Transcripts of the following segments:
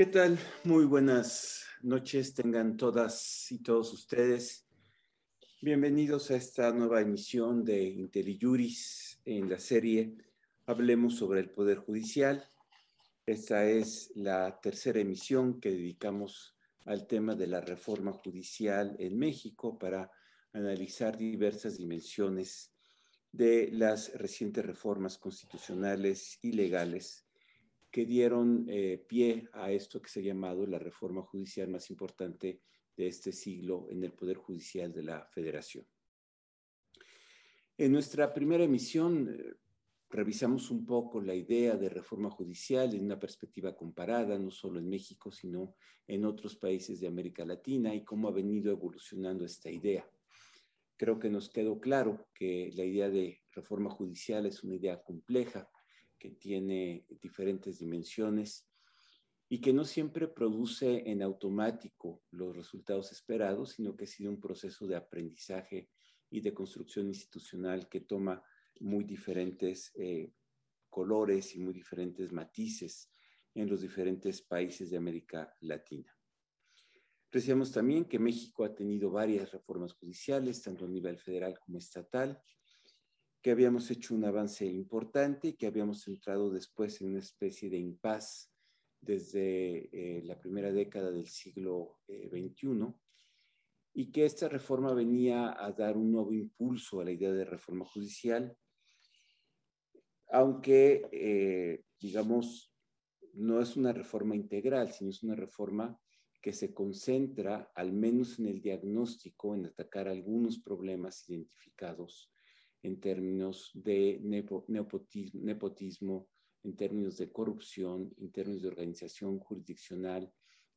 ¿Qué tal? Muy buenas noches tengan todas y todos ustedes. Bienvenidos a esta nueva emisión de IntelliJuris en la serie Hablemos sobre el Poder Judicial. Esta es la tercera emisión que dedicamos al tema de la reforma judicial en México para analizar diversas dimensiones de las recientes reformas constitucionales y legales que dieron eh, pie a esto que se ha llamado la reforma judicial más importante de este siglo en el Poder Judicial de la Federación. En nuestra primera emisión eh, revisamos un poco la idea de reforma judicial en una perspectiva comparada, no solo en México, sino en otros países de América Latina y cómo ha venido evolucionando esta idea. Creo que nos quedó claro que la idea de reforma judicial es una idea compleja, que tiene diferentes dimensiones y que no siempre produce en automático los resultados esperados, sino que ha sido un proceso de aprendizaje y de construcción institucional que toma muy diferentes eh, colores y muy diferentes matices en los diferentes países de América Latina. Decíamos también que México ha tenido varias reformas judiciales, tanto a nivel federal como estatal, que habíamos hecho un avance importante y que habíamos entrado después en una especie de impas desde eh, la primera década del siglo XXI eh, y que esta reforma venía a dar un nuevo impulso a la idea de reforma judicial, aunque, eh, digamos, no es una reforma integral, sino es una reforma que se concentra, al menos en el diagnóstico, en atacar algunos problemas identificados en términos de nepotismo, en términos de corrupción, en términos de organización jurisdiccional,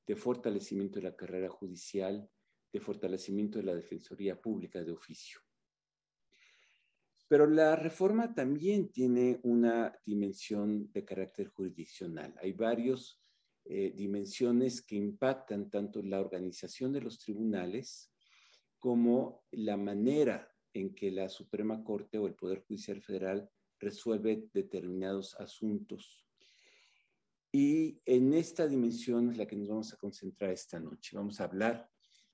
de fortalecimiento de la carrera judicial, de fortalecimiento de la Defensoría Pública de oficio. Pero la reforma también tiene una dimensión de carácter jurisdiccional. Hay varias eh, dimensiones que impactan tanto la organización de los tribunales como la manera en que la Suprema Corte o el Poder Judicial Federal resuelve determinados asuntos. Y en esta dimensión es la que nos vamos a concentrar esta noche. Vamos a hablar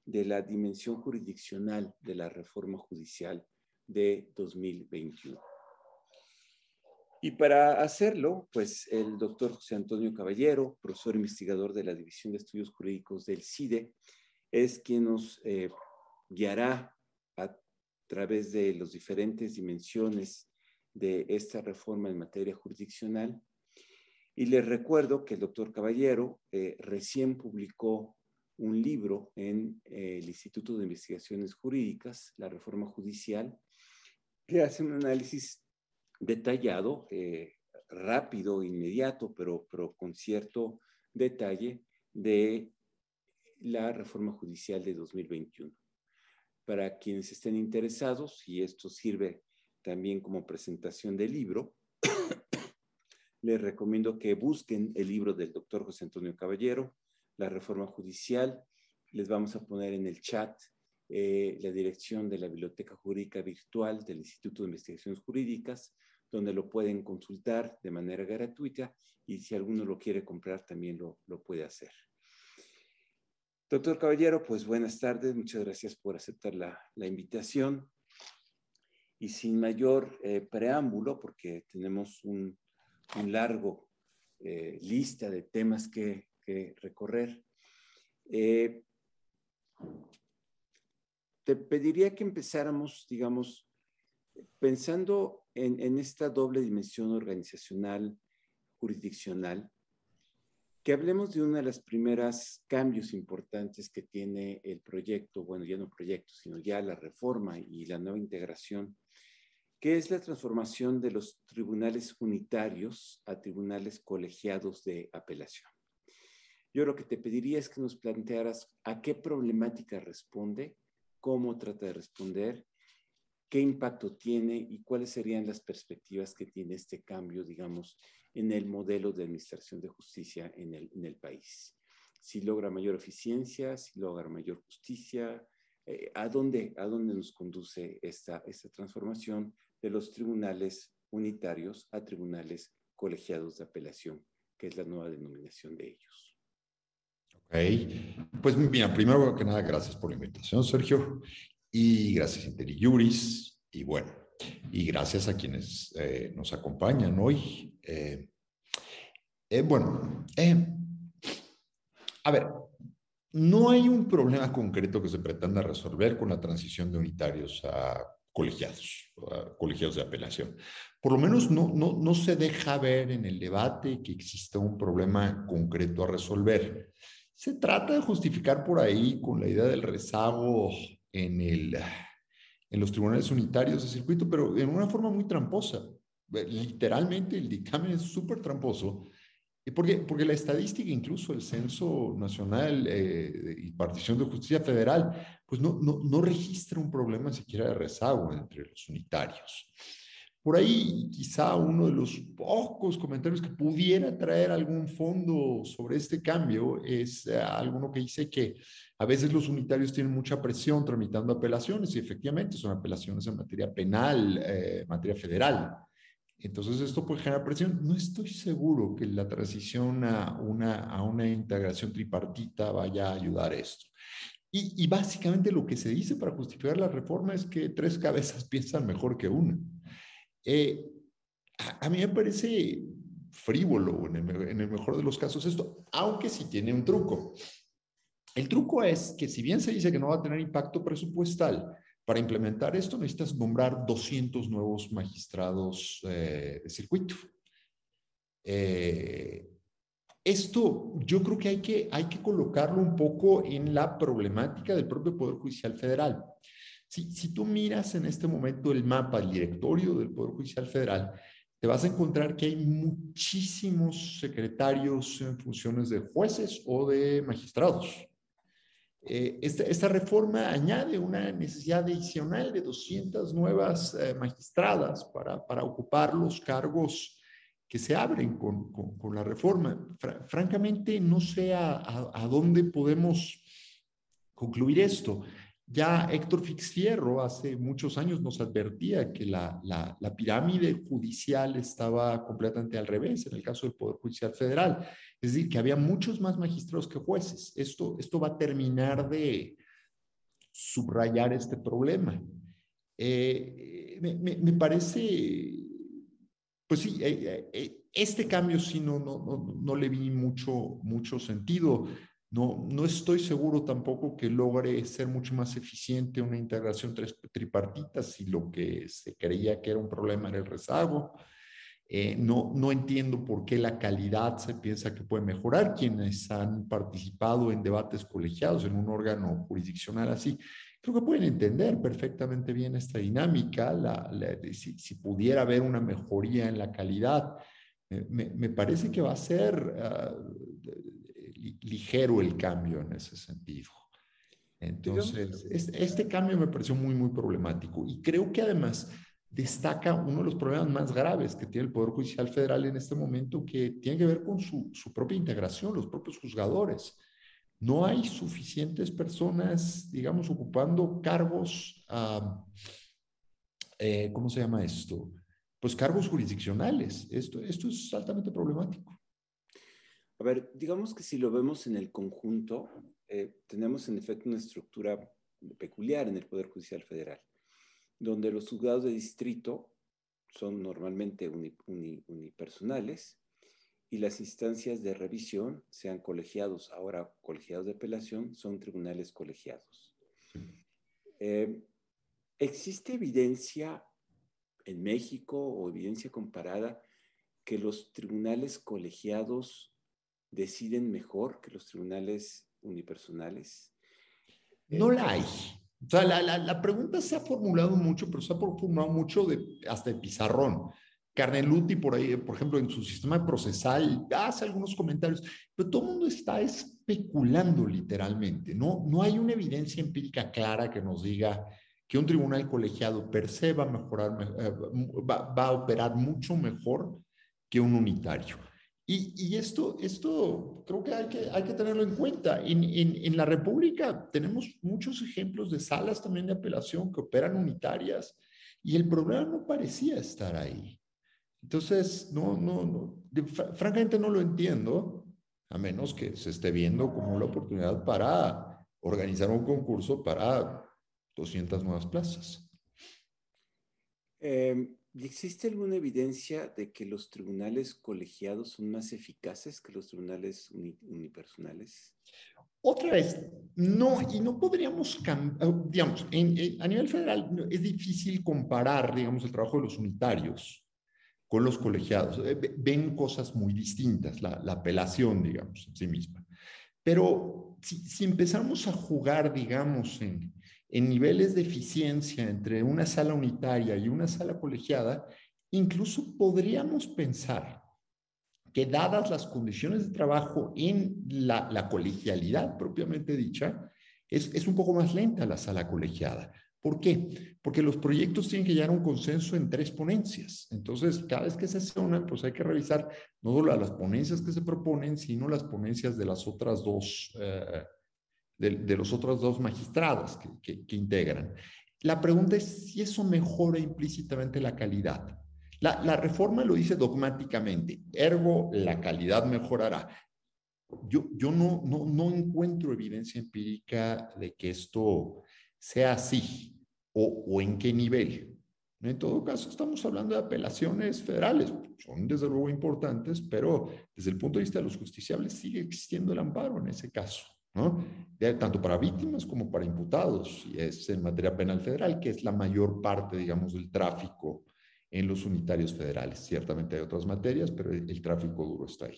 de la dimensión jurisdiccional de la reforma judicial de 2021. Y para hacerlo, pues el doctor José Antonio Caballero, profesor investigador de la División de Estudios Jurídicos del CIDE, es quien nos eh, guiará través de las diferentes dimensiones de esta reforma en materia jurisdiccional. Y les recuerdo que el doctor Caballero eh, recién publicó un libro en eh, el Instituto de Investigaciones Jurídicas, la Reforma Judicial, que hace un análisis detallado, eh, rápido, inmediato, pero, pero con cierto detalle de la reforma judicial de 2021 para quienes estén interesados, y esto sirve también como presentación del libro, les recomiendo que busquen el libro del doctor José Antonio Caballero, La Reforma Judicial. Les vamos a poner en el chat eh, la dirección de la Biblioteca Jurídica Virtual del Instituto de Investigaciones Jurídicas, donde lo pueden consultar de manera gratuita y si alguno lo quiere comprar también lo, lo puede hacer. Doctor Caballero, pues buenas tardes, muchas gracias por aceptar la, invitación. Y sin mayor eh, preámbulo, porque tenemos un, largo eh, lista de temas que, recorrer, eh, te pediría que empezáramos, digamos, pensando en, en esta doble dimensión organizacional, jurisdiccional, que hablemos de una de las primeras cambios importantes que tiene el proyecto, bueno, ya no proyecto, sino ya la reforma y la nueva integración, que es la transformación de los tribunales unitarios a tribunales colegiados de apelación. Yo lo que te pediría es que nos plantearas a qué problemática responde, cómo trata de responder, qué impacto tiene y cuáles serían las perspectivas que tiene este cambio, digamos, en el modelo de administración de justicia en el, en el país. Si logra mayor eficiencia, si logra mayor justicia, eh, ¿a, dónde, ¿a dónde nos conduce esta, esta transformación de los tribunales unitarios a tribunales colegiados de apelación, que es la nueva denominación de ellos? Ok, pues mira, primero que nada, gracias por la invitación, Sergio, y gracias IntelliJuris, y bueno, y gracias a quienes eh, nos acompañan hoy. Eh, eh, bueno, a ver, no hay un problema concreto que se pretenda resolver con la transición de unitarios a colegiados, a colegiados de apelación. Por lo menos no, no, no se deja ver en el debate que exista un problema concreto a resolver. Se trata de justificar por ahí con la idea del rezago en, el, en los tribunales unitarios de circuito, pero en una forma muy tramposa. Literalmente el dictamen es súper tramposo porque, porque la estadística, incluso el Censo Nacional eh, y Partición de Justicia Federal, pues no, no, no registra un problema siquiera de rezago entre los unitarios. Por ahí, quizá uno de los pocos comentarios que pudiera traer algún fondo sobre este cambio es eh, alguno que dice que a veces los unitarios tienen mucha presión tramitando apelaciones y efectivamente son apelaciones en materia penal, eh, materia federal. Entonces esto puede generar presión. No estoy seguro que la transición a una, a una integración tripartita vaya a ayudar a esto. Y, y, básicamente lo que se dice para justificar la reforma es que tres cabezas piensan mejor que una. Eh, a, a, mí me parece frívolo en el, en el mejor de los casos esto, aunque sí tiene un truco. El truco es que si bien se dice que no va a tener impacto presupuestal, para implementar esto necesitas nombrar 200 nuevos magistrados eh, de circuito. Eh, esto yo creo que hay, que hay que colocarlo un poco en la problemática del propio Poder Judicial Federal. Si, tú miras en este momento el mapa, el directorio del Poder Judicial Federal, te vas a encontrar que hay muchísimos secretarios en funciones de jueces o de magistrados. Eh, esta, reforma añade una necesidad adicional de 200 nuevas eh, magistradas para, ocupar los cargos que se abren con, la reforma. francamente, no sé a, dónde podemos concluir esto. Ya Héctor Fixfierro hace muchos años nos advertía que la, la, pirámide judicial estaba completamente al revés en el caso del Poder Judicial Federal. Es decir, que había muchos más magistrados que jueces. Esto, esto va a terminar de subrayar este problema. Eh, me, me, parece, pues sí, eh, eh, este cambio sí no, no, no, no le vi mucho, mucho sentido. No, no estoy seguro tampoco que logre ser mucho más eficiente una integración tripartita si lo que se creía que era un problema era el rezago. Eh, no, no entiendo por qué la calidad se piensa que puede mejorar. Quienes han participado en debates colegiados en un órgano jurisdiccional así, creo que pueden entender perfectamente bien esta dinámica. si, si, pudiera haber una mejoría en la calidad, me, me parece que va a ser ah, ligero el cambio en ese sentido. Entonces, este, este, cambio me pareció muy, muy problemático y creo que además destaca uno de los problemas más graves que tiene el Poder Judicial Federal en este momento, que tiene que ver con su, su propia integración, los propios juzgadores. No hay suficientes personas, digamos, ocupando cargos, eh, ¿cómo se llama esto? Pues cargos jurisdiccionales. Esto, esto es altamente problemático. A ver, digamos que si lo vemos en el conjunto, eh, tenemos en efecto una estructura peculiar en el Poder Judicial Federal, donde los juzgados de distrito son normalmente unipersonales y las instancias de revisión, sean colegiados, ahora colegiados de apelación, son tribunales colegiados. Eh, ¿Existe evidencia en México o evidencia comparada que los tribunales colegiados deciden mejor que los tribunales unipersonales? No la hay. O sea, la, la, pregunta se ha formulado mucho, pero se ha formulado mucho de, hasta de pizarrón. Carneluti, por ahí, por ejemplo, en su sistema procesal, hace algunos comentarios, pero todo el mundo está especulando literalmente. No, no hay una evidencia empírica clara que nos diga que un tribunal colegiado per se va a mejorar, eh, va, va a operar mucho mejor que un unitario. Y, esto, esto creo que hay, que hay que tenerlo en cuenta. En, en, la República tenemos muchos ejemplos de salas también de apelación que operan unitarias y el problema no parecía estar ahí. Entonces, no, no, no francamente no lo entiendo. a menos que se esté viendo como la oportunidad para organizar un concurso para 200 nuevas plazas. Eh, ¿Existe alguna evidencia de que los tribunales colegiados son más eficaces que los tribunales unipersonales? Otra vez, no, y no podríamos cambiar, digamos, a nivel federal es difícil comparar, digamos, el trabajo de los unitarios con los colegiados. Eh, ven cosas muy distintas, la, apelación, digamos, en sí misma. Pero si, si empezamos a jugar, digamos, en, en niveles de eficiencia entre una sala unitaria y una sala colegiada, incluso podríamos pensar que dadas las condiciones de trabajo en la, colegialidad propiamente dicha, es, es, un poco más lenta la sala colegiada. ¿Por qué? Porque los proyectos tienen que llegar a un consenso en tres ponencias. Entonces, cada vez que se hace una, pues hay que revisar no solo las ponencias que se proponen, sino las ponencias de las otras dos eh, de, los otros dos magistrados que, integran. La pregunta es si eso mejora implícitamente la calidad. La, reforma lo dice dogmáticamente, ergo la calidad mejorará. Yo, yo no, no, no encuentro evidencia empírica de que esto sea así o, o en qué nivel. En todo caso, estamos hablando de apelaciones federales. Son desde luego importantes, pero desde el punto de vista de los justiciables sigue existiendo el amparo en ese caso. ¿No? tanto para víctimas como para imputados, y es en materia penal federal, que es la mayor parte, digamos, del tráfico en los unitarios federales. Ciertamente hay otras materias, pero el, tráfico duro está ahí.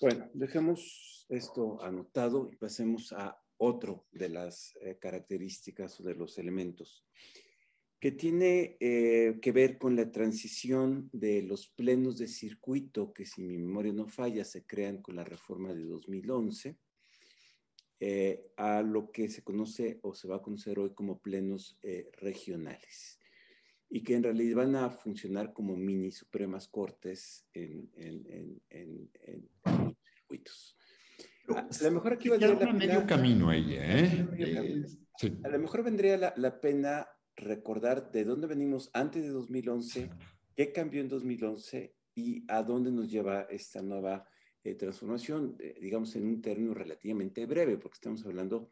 Bueno, dejemos esto anotado y pasemos a otro de las eh, características o de los elementos que tiene eh, que ver con la transición de los plenos de circuito, que si mi memoria no falla, se crean con la reforma de 2011, eh, a lo que se conoce o se va a conocer hoy como plenos eh, regionales, y que en realidad van a funcionar como mini supremas cortes en, los circuitos. A, lo mejor aquí valdría la pena... camino ahí, ¿eh? A lo mejor vendría la, la pena recordar de dónde venimos antes de 2011, qué cambió en 2011 y a dónde nos lleva esta nueva eh, transformación, eh, digamos en un término relativamente breve, porque estamos hablando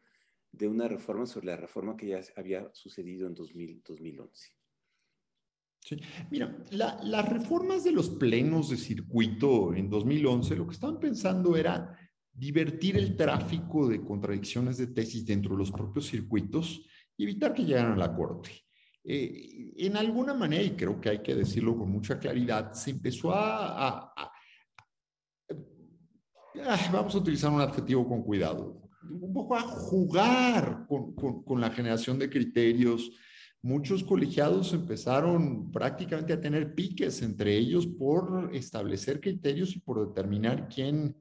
de una reforma sobre la reforma que ya había sucedido en 2011. Sí. Mira, las reformas de los plenos de circuito en 2011, lo que estaban pensando era divertir el tráfico de contradicciones de tesis dentro de los propios circuitos evitar que llegaran a la corte. Eh, en alguna manera, y creo que hay que decirlo con mucha claridad, se empezó a, vamos a utilizar un adjetivo con cuidado, un poco a jugar con, con, la generación de criterios. Muchos colegiados empezaron prácticamente a tener piques entre ellos por establecer criterios y por determinar quién,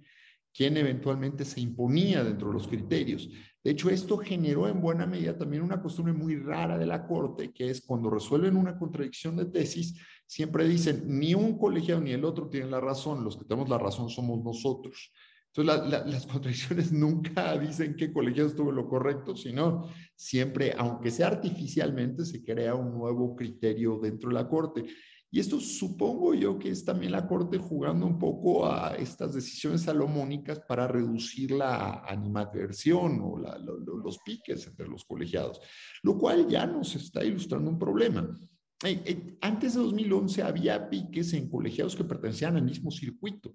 quién eventualmente se imponía dentro de los criterios. De hecho, esto generó en buena medida también una costumbre muy rara de la Corte, que es cuando resuelven una contradicción de tesis, siempre dicen, ni un colegiado ni el otro tienen la razón, los que tenemos la razón somos nosotros. Entonces, las contradicciones nunca dicen que colegiado estuvo lo correcto, sino siempre, aunque sea artificialmente, se crea un nuevo criterio dentro de la Corte. Y esto supongo yo que es también la Corte jugando un poco a estas decisiones salomónicas para reducir la animadversión o los piques entre los colegiados, lo cual ya nos está ilustrando un problema. Eh, eh, antes de 2011 había piques en colegiados que pertenecían al mismo circuito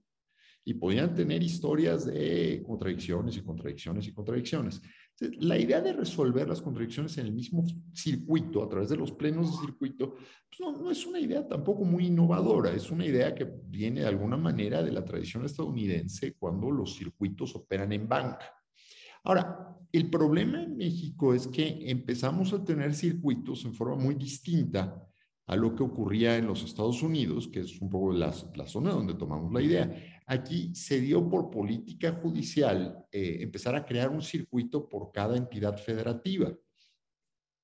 y podían tener historias de contradicciones y contradicciones y contradicciones. La idea de resolver las contradicciones en el mismo circuito, a través de los plenos de circuito, pues no, es una idea tampoco muy innovadora, es una idea que viene de alguna manera de la tradición estadounidense cuando los circuitos operan en banca. Ahora, el problema en México es que empezamos a tener circuitos en forma muy distinta a lo que ocurría en los Estados Unidos, que es un poco la, la zona donde tomamos la idea. Aquí se dio por política judicial eh, empezar a crear un circuito por cada entidad federativa.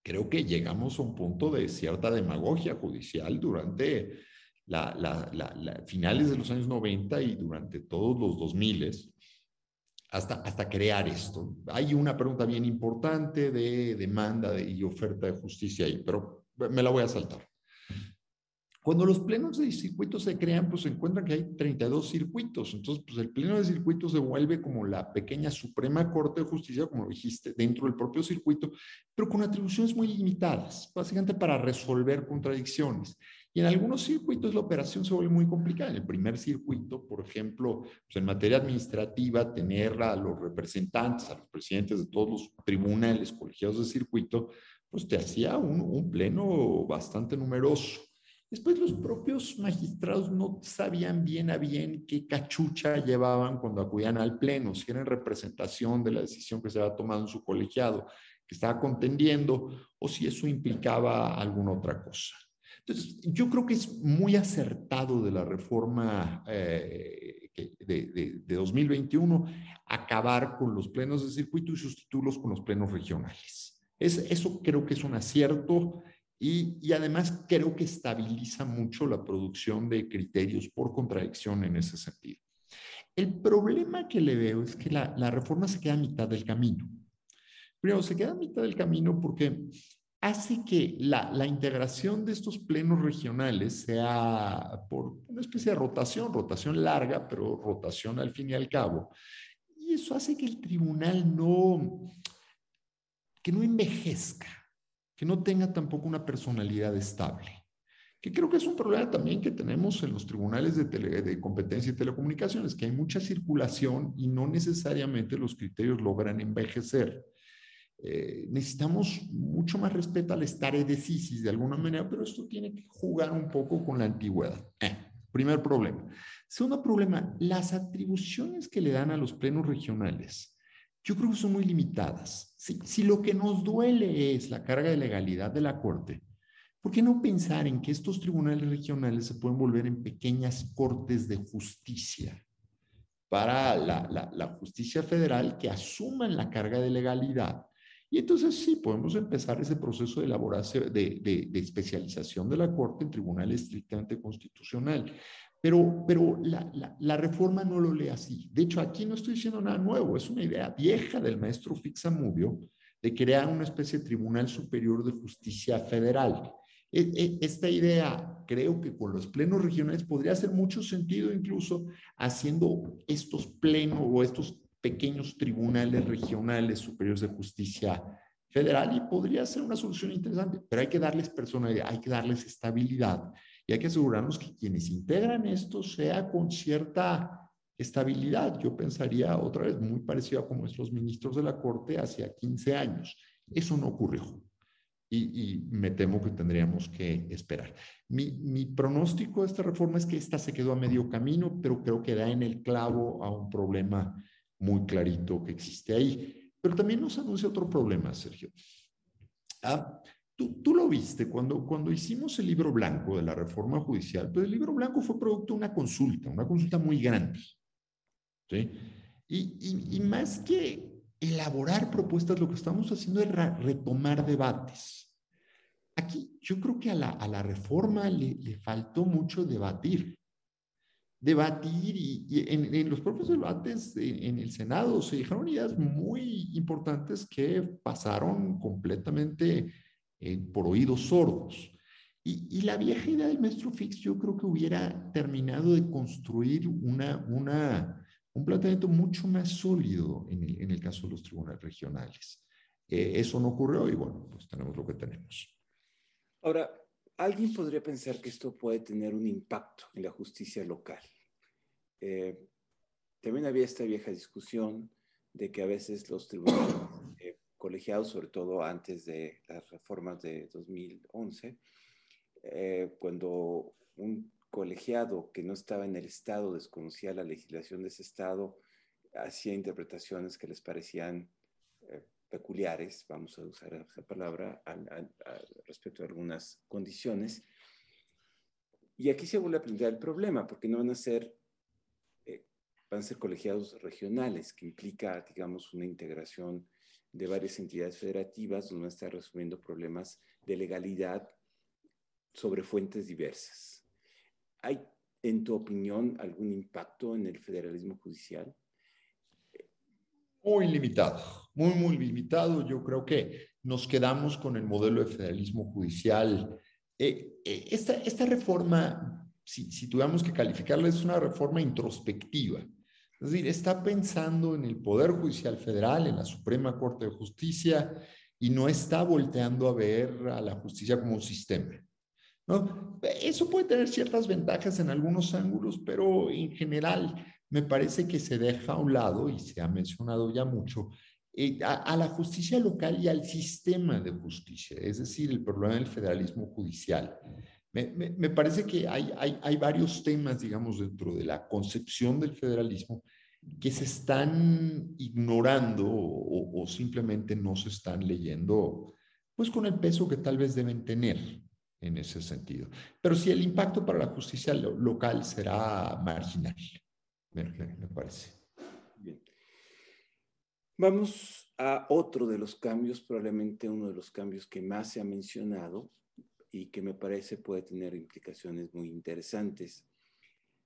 Creo que llegamos a un punto de cierta demagogia judicial durante la, finales de los años 90 y durante todos los 2000 hasta, hasta crear esto. Hay una pregunta bien importante de demanda y oferta de justicia ahí, pero me la voy a saltar. Cuando los plenos de circuitos se crean, pues se encuentran que hay 32 circuitos. Entonces, pues el pleno de circuitos se vuelve como la pequeña Suprema Corte de Justicia, como dijiste, dentro del propio circuito, pero con atribuciones muy limitadas, básicamente para resolver contradicciones. Y en algunos circuitos la operación se vuelve muy complicada. En el primer circuito, por ejemplo, pues en materia administrativa, tener a los representantes, a los presidentes de todos los tribunales colegiados de circuito, pues te hacía un, un pleno bastante numeroso. Después los propios magistrados no sabían bien a bien qué cachucha llevaban cuando acudían al pleno, si eran representación de la decisión que se había tomado en su colegiado, que estaba contendiendo, o si eso implicaba alguna otra cosa. Entonces, yo creo que es muy acertado de la reforma eh, de, de 2021 acabar con los plenos de circuito y sustituirlos con los plenos regionales. Es, eso creo que es un acierto y, además creo que estabiliza mucho la producción de criterios por contradicción en ese sentido. El problema que le veo es que la, la reforma se queda a mitad del camino. Primero, se queda a mitad del camino porque hace que la, la, integración de estos plenos regionales sea por una especie de rotación, rotación larga, pero rotación al fin y al cabo. Y eso hace que el tribunal no, que no envejezca que no tenga tampoco una personalidad estable, que creo que es un problema también que tenemos en los tribunales de, de competencia y telecomunicaciones, que hay mucha circulación y no necesariamente los criterios logran envejecer. Eh, necesitamos mucho más respeto al stare decisis de alguna manera, pero esto tiene que jugar un poco con la antigüedad. Eh, primer problema. Segundo problema, las atribuciones que le dan a los plenos regionales yo creo que son muy limitadas. Si, si, lo que nos duele es la carga de legalidad de la Corte, ¿por qué no pensar en que estos tribunales regionales se pueden volver en pequeñas cortes de justicia para la, la, la justicia federal que asuman la carga de legalidad? Y entonces sí, podemos empezar ese proceso de elaboración, de, de, de, especialización de la Corte en tribunales estrictamente constitucional. Pero, pero la, la, la, reforma no lo lee así. De hecho, aquí no estoy diciendo nada nuevo, es una idea vieja del maestro Fixamubio de crear una especie de Tribunal Superior de Justicia Federal. E, e, esta idea creo que con los plenos regionales podría hacer mucho sentido incluso haciendo estos plenos o estos pequeños tribunales regionales superiores de justicia federal y podría ser una solución interesante, pero hay que darles personalidad, hay que darles estabilidad y hay que asegurarnos que quienes integran esto sea con cierta estabilidad. Yo pensaría otra vez muy parecido a como los ministros de la Corte hacia 15 años. Eso no ocurrió. Y, y me temo que tendríamos que esperar. Mi, mi, pronóstico de esta reforma es que esta se quedó a medio camino, pero creo que da en el clavo a un problema muy clarito que existe ahí. Pero también nos anuncia otro problema, Sergio. Ah, Tú, lo viste cuando, cuando hicimos el libro blanco de la reforma judicial, pero el libro blanco fue producto de una consulta, una consulta muy grande. Y, más que elaborar propuestas, lo que estamos haciendo es retomar debates. Aquí yo creo que a la, reforma le, le, faltó mucho debatir. Debatir y, en, en, los propios debates en, en el Senado se dijeron ideas muy importantes que pasaron completamente eh, por oídos sordos. Y, la vieja idea del maestro Fix yo creo que hubiera terminado de construir una, una, un planteamiento mucho más sólido en el, en el caso de los tribunales regionales. Eh, eso no ocurrió y bueno, pues tenemos lo que tenemos. Ahora, alguien podría pensar que esto puede tener un impacto en la justicia local. Eh, también había esta vieja discusión de que a veces los tribunales colegiados, sobre todo antes de las reformas de 2011, eh, cuando un colegiado que no estaba en el Estado desconocía la legislación de ese Estado, hacía interpretaciones que les parecían eh, peculiares, vamos a usar esa palabra, respecto a algunas condiciones. Y aquí se vuelve a plantear el problema, porque no van a ser eh, van a ser colegiados regionales, que implica, digamos, una integración de varias entidades federativas donde está resolviendo problemas de legalidad sobre fuentes diversas. ¿Hay, en tu opinión, algún impacto en el federalismo judicial? Muy limitado, muy, muy limitado. Yo creo que nos quedamos con el modelo de federalismo judicial Eh, eh, esta, esta reforma, si, si tuviéramos que calificarla, es una reforma introspectiva. Es decir, está pensando en el Poder Judicial Federal, en la Suprema Corte de Justicia, y no está volteando a ver a la justicia como un sistema. ¿no? Eso puede tener ciertas ventajas en algunos ángulos, pero en general me parece que se deja a un lado, y se ha mencionado ya mucho, eh, a, la justicia local y al sistema de justicia, es decir, el problema del federalismo judicial. Me, parece que hay, hay, hay, varios temas, digamos, dentro de la concepción del federalismo que se están ignorando o, simplemente no se están leyendo, pues con el peso que tal vez deben tener en ese sentido. Pero sí, el impacto para la justicia local será marginal me, parece. Bien. Vamos a otro de los cambios, probablemente uno de los cambios que más se ha mencionado y que me parece puede tener implicaciones muy interesantes,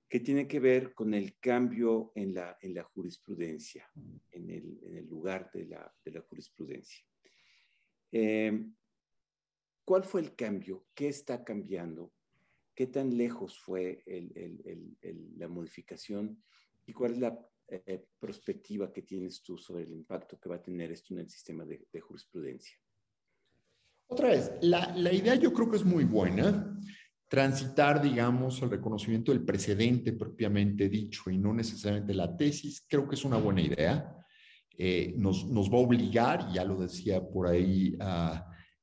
que tiene que ver con el cambio en la, en la jurisprudencia, en el, en el lugar de la, de la jurisprudencia. Eh, ¿Cuál fue el cambio? ¿Qué está cambiando? ¿Qué tan lejos fue la modificación y cuál es la eh, perspectiva que tienes tú sobre el impacto que va a tener esto en el sistema de, jurisprudencia? Otra vez, la, la, idea yo creo que es muy buena. Transitar, digamos, el reconocimiento del precedente propiamente dicho y no necesariamente la tesis, creo que es una buena idea. Eh, nos, va a obligar, ya lo decía por ahí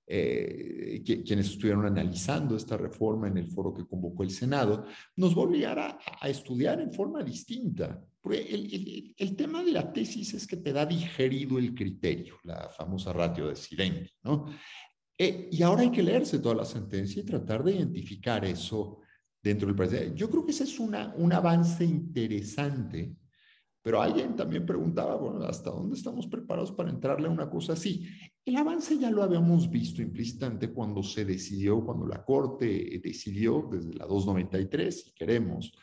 eh, quienes estuvieron analizando esta reforma en el foro que convocó el Senado, nos va a obligar a, estudiar en forma distinta. El, el, tema de la tesis es que te da digerido el criterio, la famosa ratio de ¿no? Eh, y ahora hay que leerse toda la sentencia y tratar de identificar eso dentro del presidente. Yo creo que ese es una, un avance interesante pero alguien también preguntaba, bueno, ¿hasta dónde estamos preparados para entrarle a una cosa así? El avance ya lo habíamos visto implícitamente cuando se decidió, cuando la Corte decidió desde la 293, si queremos,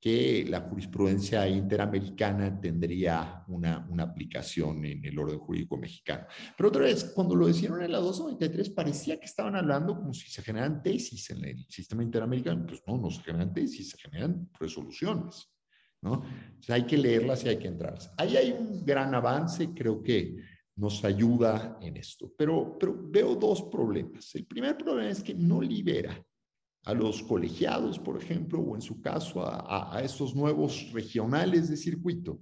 que la jurisprudencia interamericana tendría una, una, aplicación en el orden jurídico mexicano. Pero otra vez, cuando lo decidieron en la 293, parecía que estaban hablando como si se generan tesis en el sistema interamericano. Pues no, no se generan tesis, se generan resoluciones. ¿no? hay que leerlas y hay que entrarse. Ahí hay un gran avance, creo que nos ayuda en esto, pero, pero veo dos problemas. El primer problema es que no libera a los colegiados, por ejemplo, o en su caso a, a, estos nuevos regionales de circuito,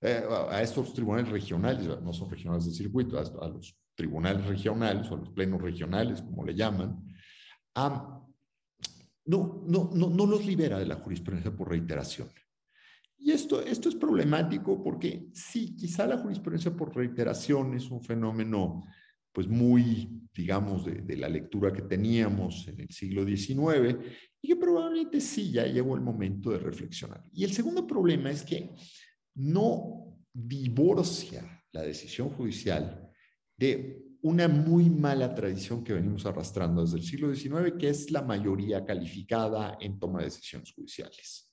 eh, a estos tribunales regionales, no son regionales de circuito, a, los tribunales regionales o a los plenos regionales, como le llaman, no, no, no, no los libera de la jurisprudencia por reiteración. Y esto, esto es problemático porque sí, quizá la jurisprudencia por reiteración es un fenómeno pues muy, digamos, de, la lectura que teníamos en el siglo XIX y que probablemente sí ya llegó el momento de reflexionar. Y el segundo problema es que no divorcia la decisión judicial de una muy mala tradición que venimos arrastrando desde el siglo XIX, que es la mayoría calificada en toma de decisiones judiciales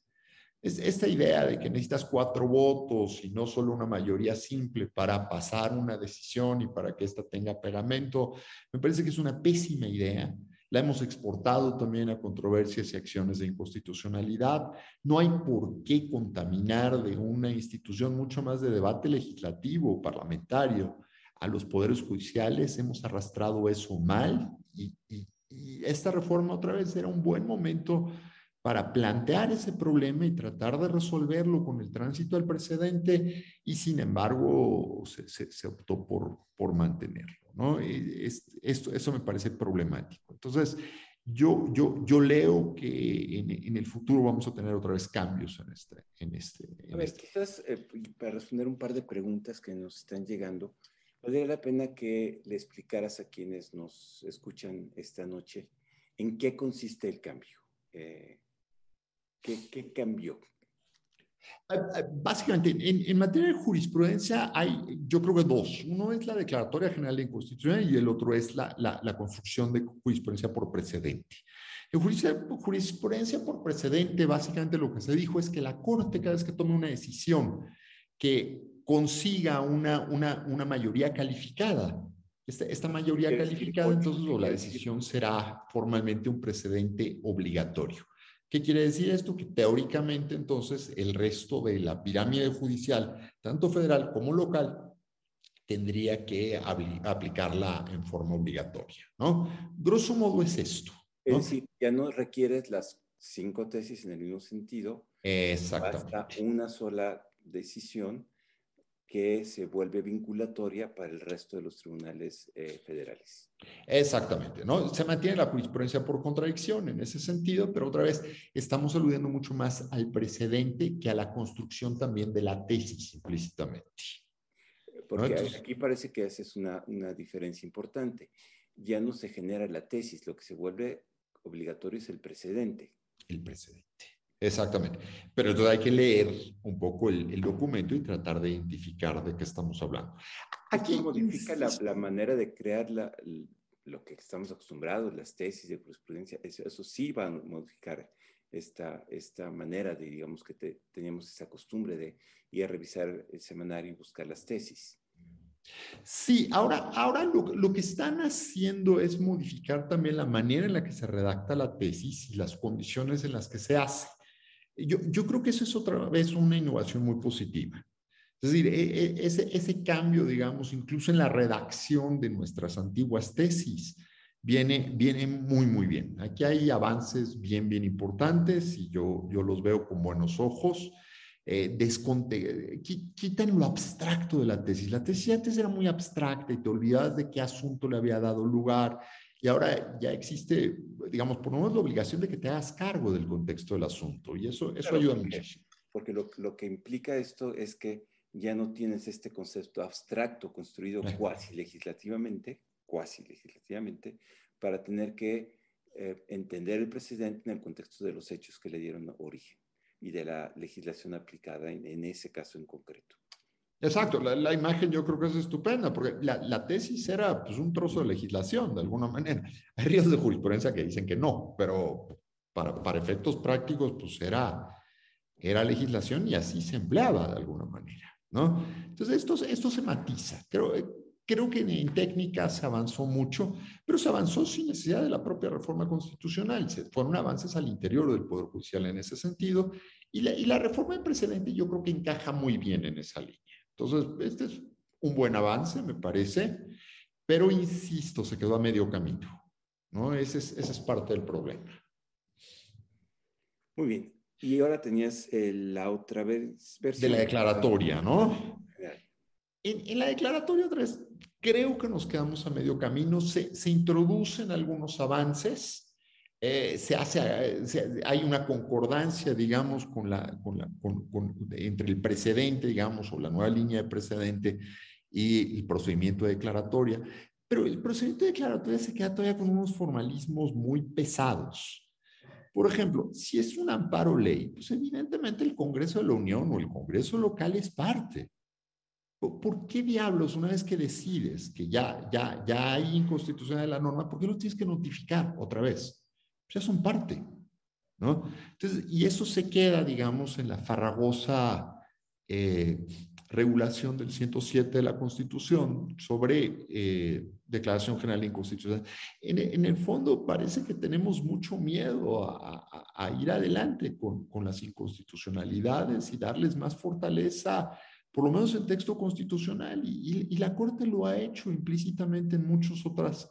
esta idea de que necesitas cuatro votos y no solo una mayoría simple para pasar una decisión y para que ésta tenga pegamento, me parece que es una pésima idea. La hemos exportado también a controversias y acciones de inconstitucionalidad. No hay por qué contaminar de una institución mucho más de debate legislativo, parlamentario, a los poderes judiciales. Hemos arrastrado eso mal y esta reforma otra vez era un buen momento para plantear ese problema y tratar de resolverlo con el tránsito al precedente y sin embargo se, se, optó por, por mantenerlo. ¿no? esto, eso me parece problemático. Entonces, yo, yo, yo leo que en, en, el futuro vamos a tener otra vez cambios en este. En este a ver, este. quizás eh, para responder un par de preguntas que nos están llegando, valdría la pena que le explicaras a quienes nos escuchan esta noche en qué consiste el cambio. Eh, ¿Qué, cambió? Ah, ah, básicamente, en, materia de jurisprudencia hay, yo creo que dos. Uno es la Declaratoria General de Inconstitucionalidad y el otro es la, la, construcción de jurisprudencia por precedente. En jurisprudencia por precedente, básicamente lo que se dijo es que la Corte, cada vez que tome una decisión que consiga una, una, una mayoría calificada, esta, mayoría calificada, entonces, la decisión será formalmente un precedente obligatorio. ¿Qué quiere decir esto? Que teóricamente entonces el resto de la pirámide judicial, tanto federal como local, tendría que aplicarla en forma obligatoria, ¿no? Grosso modo es esto. Es decir, ya no requieres las cinco tesis en el mismo sentido. Exactamente. Basta una sola decisión que se vuelve vinculatoria para el resto de los tribunales eh, federales. Exactamente, ¿no? Se mantiene la jurisprudencia por contradicción en ese sentido, pero otra vez estamos aludiendo mucho más al precedente que a la construcción también de la tesis implícitamente. Porque aquí parece que esa es una, una diferencia importante. Ya no se genera la tesis, lo que se vuelve obligatorio es el precedente. El precedente. Exactamente. Pero entonces hay que leer un poco el, documento y tratar de identificar de qué estamos hablando. Aquí modifica la, manera de crear lo que estamos acostumbrados, las tesis de jurisprudencia. Eso, sí va a modificar esta, esta manera de, digamos, que teníamos esa costumbre de ir a revisar el semanario y buscar las tesis. Sí, ahora, ahora lo, lo, que están haciendo es modificar también la manera en la que se redacta la tesis y las condiciones en las que se hace. Yo, yo creo que eso es otra vez una innovación muy positiva. Es decir, e, e, ese, ese cambio, digamos, incluso en la redacción de nuestras antiguas tesis, viene, viene muy, muy bien. Aquí hay avances bien, bien importantes y yo, yo los veo con buenos ojos. Eh, quitan lo abstracto de la tesis. La tesis antes era muy abstracta y te olvidabas de qué asunto le había dado lugar y ahora ya existe, digamos, por lo menos la obligación de que te hagas cargo del contexto del asunto. Y eso, eso ayuda porque, muchísimo. Porque lo, lo, que implica esto es que ya no tienes este concepto abstracto construido cuasi legislativamente, cuasi legislativamente, para tener que eh, entender el precedente en el contexto de los hechos que le dieron origen y de la legislación aplicada en, en ese caso en concreto. Exacto, la, imagen yo creo que es estupenda, porque la, tesis era pues, un trozo de legislación, de alguna manera. Hay ríos de jurisprudencia que dicen que no, pero para, efectos prácticos, pues era, era legislación y así se empleaba de alguna manera, ¿no? Entonces, esto, esto se matiza. Creo, creo que en técnica se avanzó mucho, pero se avanzó sin necesidad de la propia reforma constitucional. Se, fueron avances al interior del Poder Judicial en ese sentido, y la, y la reforma de precedente yo creo que encaja muy bien en esa línea. Entonces, este es un buen avance, me parece, pero insisto, se quedó a medio camino. ¿no? Ese es, ese es parte del problema. Muy bien. Y ahora tenías eh, la otra vez, versión. De la declaratoria, ¿no? En, en, la declaratoria otra vez, creo que nos quedamos a medio camino. Se, se introducen algunos avances eh, se hace, eh, hay una concordancia, digamos, con la, con la, con, entre el precedente, digamos, o la nueva línea de precedente y el procedimiento de declaratoria, pero el procedimiento de declaratoria se queda todavía con unos formalismos muy pesados. Por ejemplo, si es un amparo ley, pues evidentemente el Congreso de la Unión o el Congreso local es parte. ¿Por qué diablos, una vez que decides que ya, ya, ya hay inconstitucionalidad de la norma, por qué lo tienes que notificar otra vez? Ya son parte, ¿no? Entonces, y eso se queda, digamos, en la farragosa eh, regulación del 107 de la Constitución sobre eh, Declaración General de Inconstitucionalidad. En, el fondo parece que tenemos mucho miedo a, ir adelante con, con, las inconstitucionalidades y darles más fortaleza, por lo menos en texto constitucional, y, y la Corte lo ha hecho implícitamente en muchas otras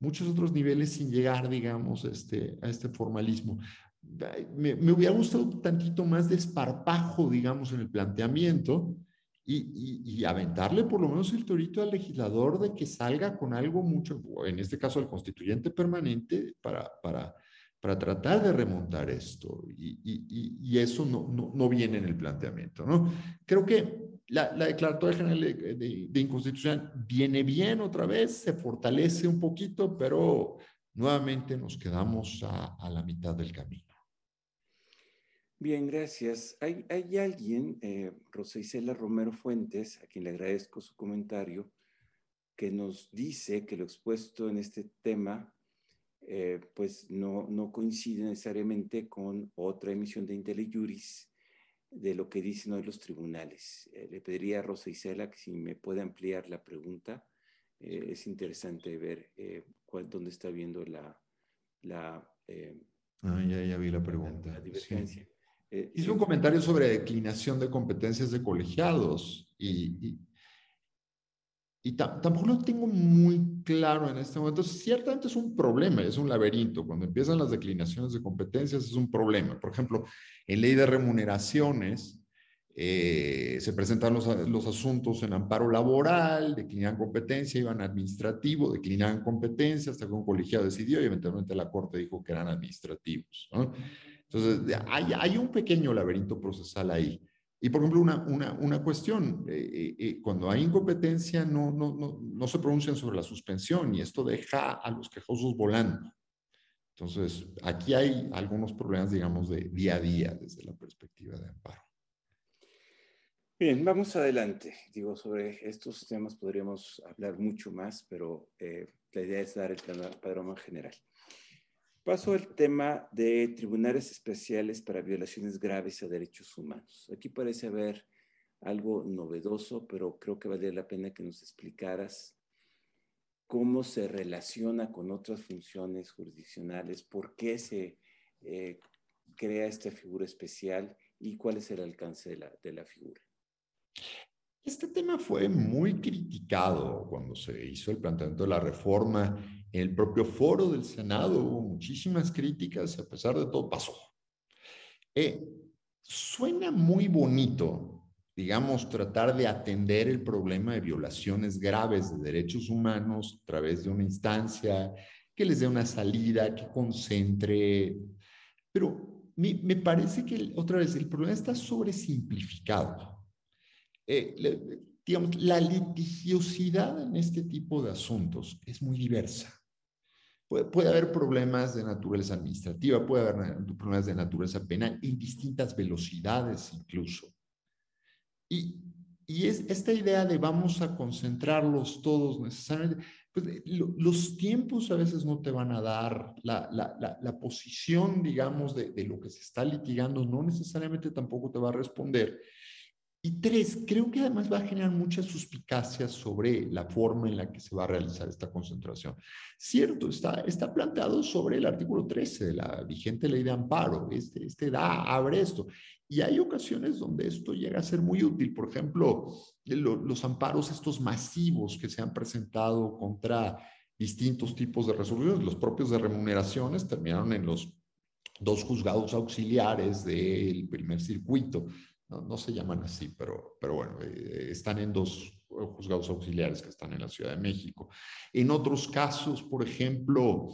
muchos otros niveles sin llegar, digamos, este, a este formalismo. Me, hubiera gustado un tantito más de esparpajo, digamos, en el planteamiento y, y, aventarle por lo menos el torito al legislador de que salga con algo mucho, en este caso al constituyente permanente, para, para, para tratar de remontar esto. Y, eso no, no, no, viene en el planteamiento, ¿no? Creo que la, declaratoria general de, de, inconstitucional viene bien otra vez, se fortalece un poquito, pero nuevamente nos quedamos a, la mitad del camino. Bien, gracias. Hay, hay alguien, eh, Rosa Isela Romero Fuentes, a quien le agradezco su comentario, que nos dice que lo expuesto en este tema eh, pues no, no coincide necesariamente con otra emisión de IntelliJuris de lo que dicen hoy los tribunales. Eh, le pediría a Rosa Isela que si me puede ampliar la pregunta es interesante ver dónde está viendo la... la ah, ya, ya vi la pregunta. La, divergencia. Hizo un comentario sobre declinación de competencias de colegiados y y tampoco lo tengo muy claro en este momento. Ciertamente es un problema, es un laberinto. Cuando empiezan las declinaciones de competencias es un problema. Por ejemplo, en ley de remuneraciones eh, se presentan los, los, asuntos en amparo laboral, declinan competencia, iban administrativo, declinaban competencia hasta que un colegiado decidió y eventualmente la corte dijo que eran administrativos. Entonces, hay, hay un pequeño laberinto procesal ahí. Y por ejemplo, una, una, una cuestión, eh, eh, eh, cuando hay incompetencia no, no, no, no, se pronuncian sobre la suspensión y esto deja a los quejosos volando. Entonces, aquí hay algunos problemas, digamos, de día a día desde la perspectiva de amparo. Bien, vamos adelante. Digo, sobre estos temas podríamos hablar mucho más, pero la idea es dar el panorama general. Paso al tema de tribunales especiales para violaciones graves a derechos humanos. Aquí parece haber algo novedoso, pero creo que valdría la pena que nos explicaras cómo se relaciona con otras funciones jurisdiccionales, por qué se eh, crea esta figura especial y cuál es el alcance de la, de la figura. Este tema fue muy criticado cuando se hizo el planteamiento de la reforma en el propio foro del Senado hubo muchísimas críticas a pesar de todo pasó. Eh, suena muy bonito, digamos, tratar de atender el problema de violaciones graves de derechos humanos a través de una instancia que les dé una salida, que concentre, pero me, me parece que otra vez el problema está sobresimplificado. Eh, digamos, la litigiosidad en este tipo de asuntos es muy diversa. Puede, haber problemas de naturaleza administrativa, puede haber problemas de naturaleza penal en distintas velocidades incluso. Y, y es esta idea de vamos a concentrarlos todos necesariamente, pues eh, los tiempos a veces no te van a dar la, la, la, posición, digamos, de, de, lo que se está litigando, no necesariamente tampoco te va a responder. Y tres, creo que además va a generar muchas suspicacias sobre la forma en la que se va a realizar esta concentración. Cierto, está, está planteado sobre el artículo 13 de la vigente ley de amparo. Este, este da, abre esto. Y hay ocasiones donde esto llega a ser muy útil. Por ejemplo, los amparos estos masivos que se han presentado contra distintos tipos de resoluciones, los propios de remuneraciones, terminaron en los dos juzgados auxiliares del primer circuito no, se llaman así, pero, pero bueno, eh, están en dos juzgados auxiliares que están en la Ciudad de México. En otros casos, por ejemplo,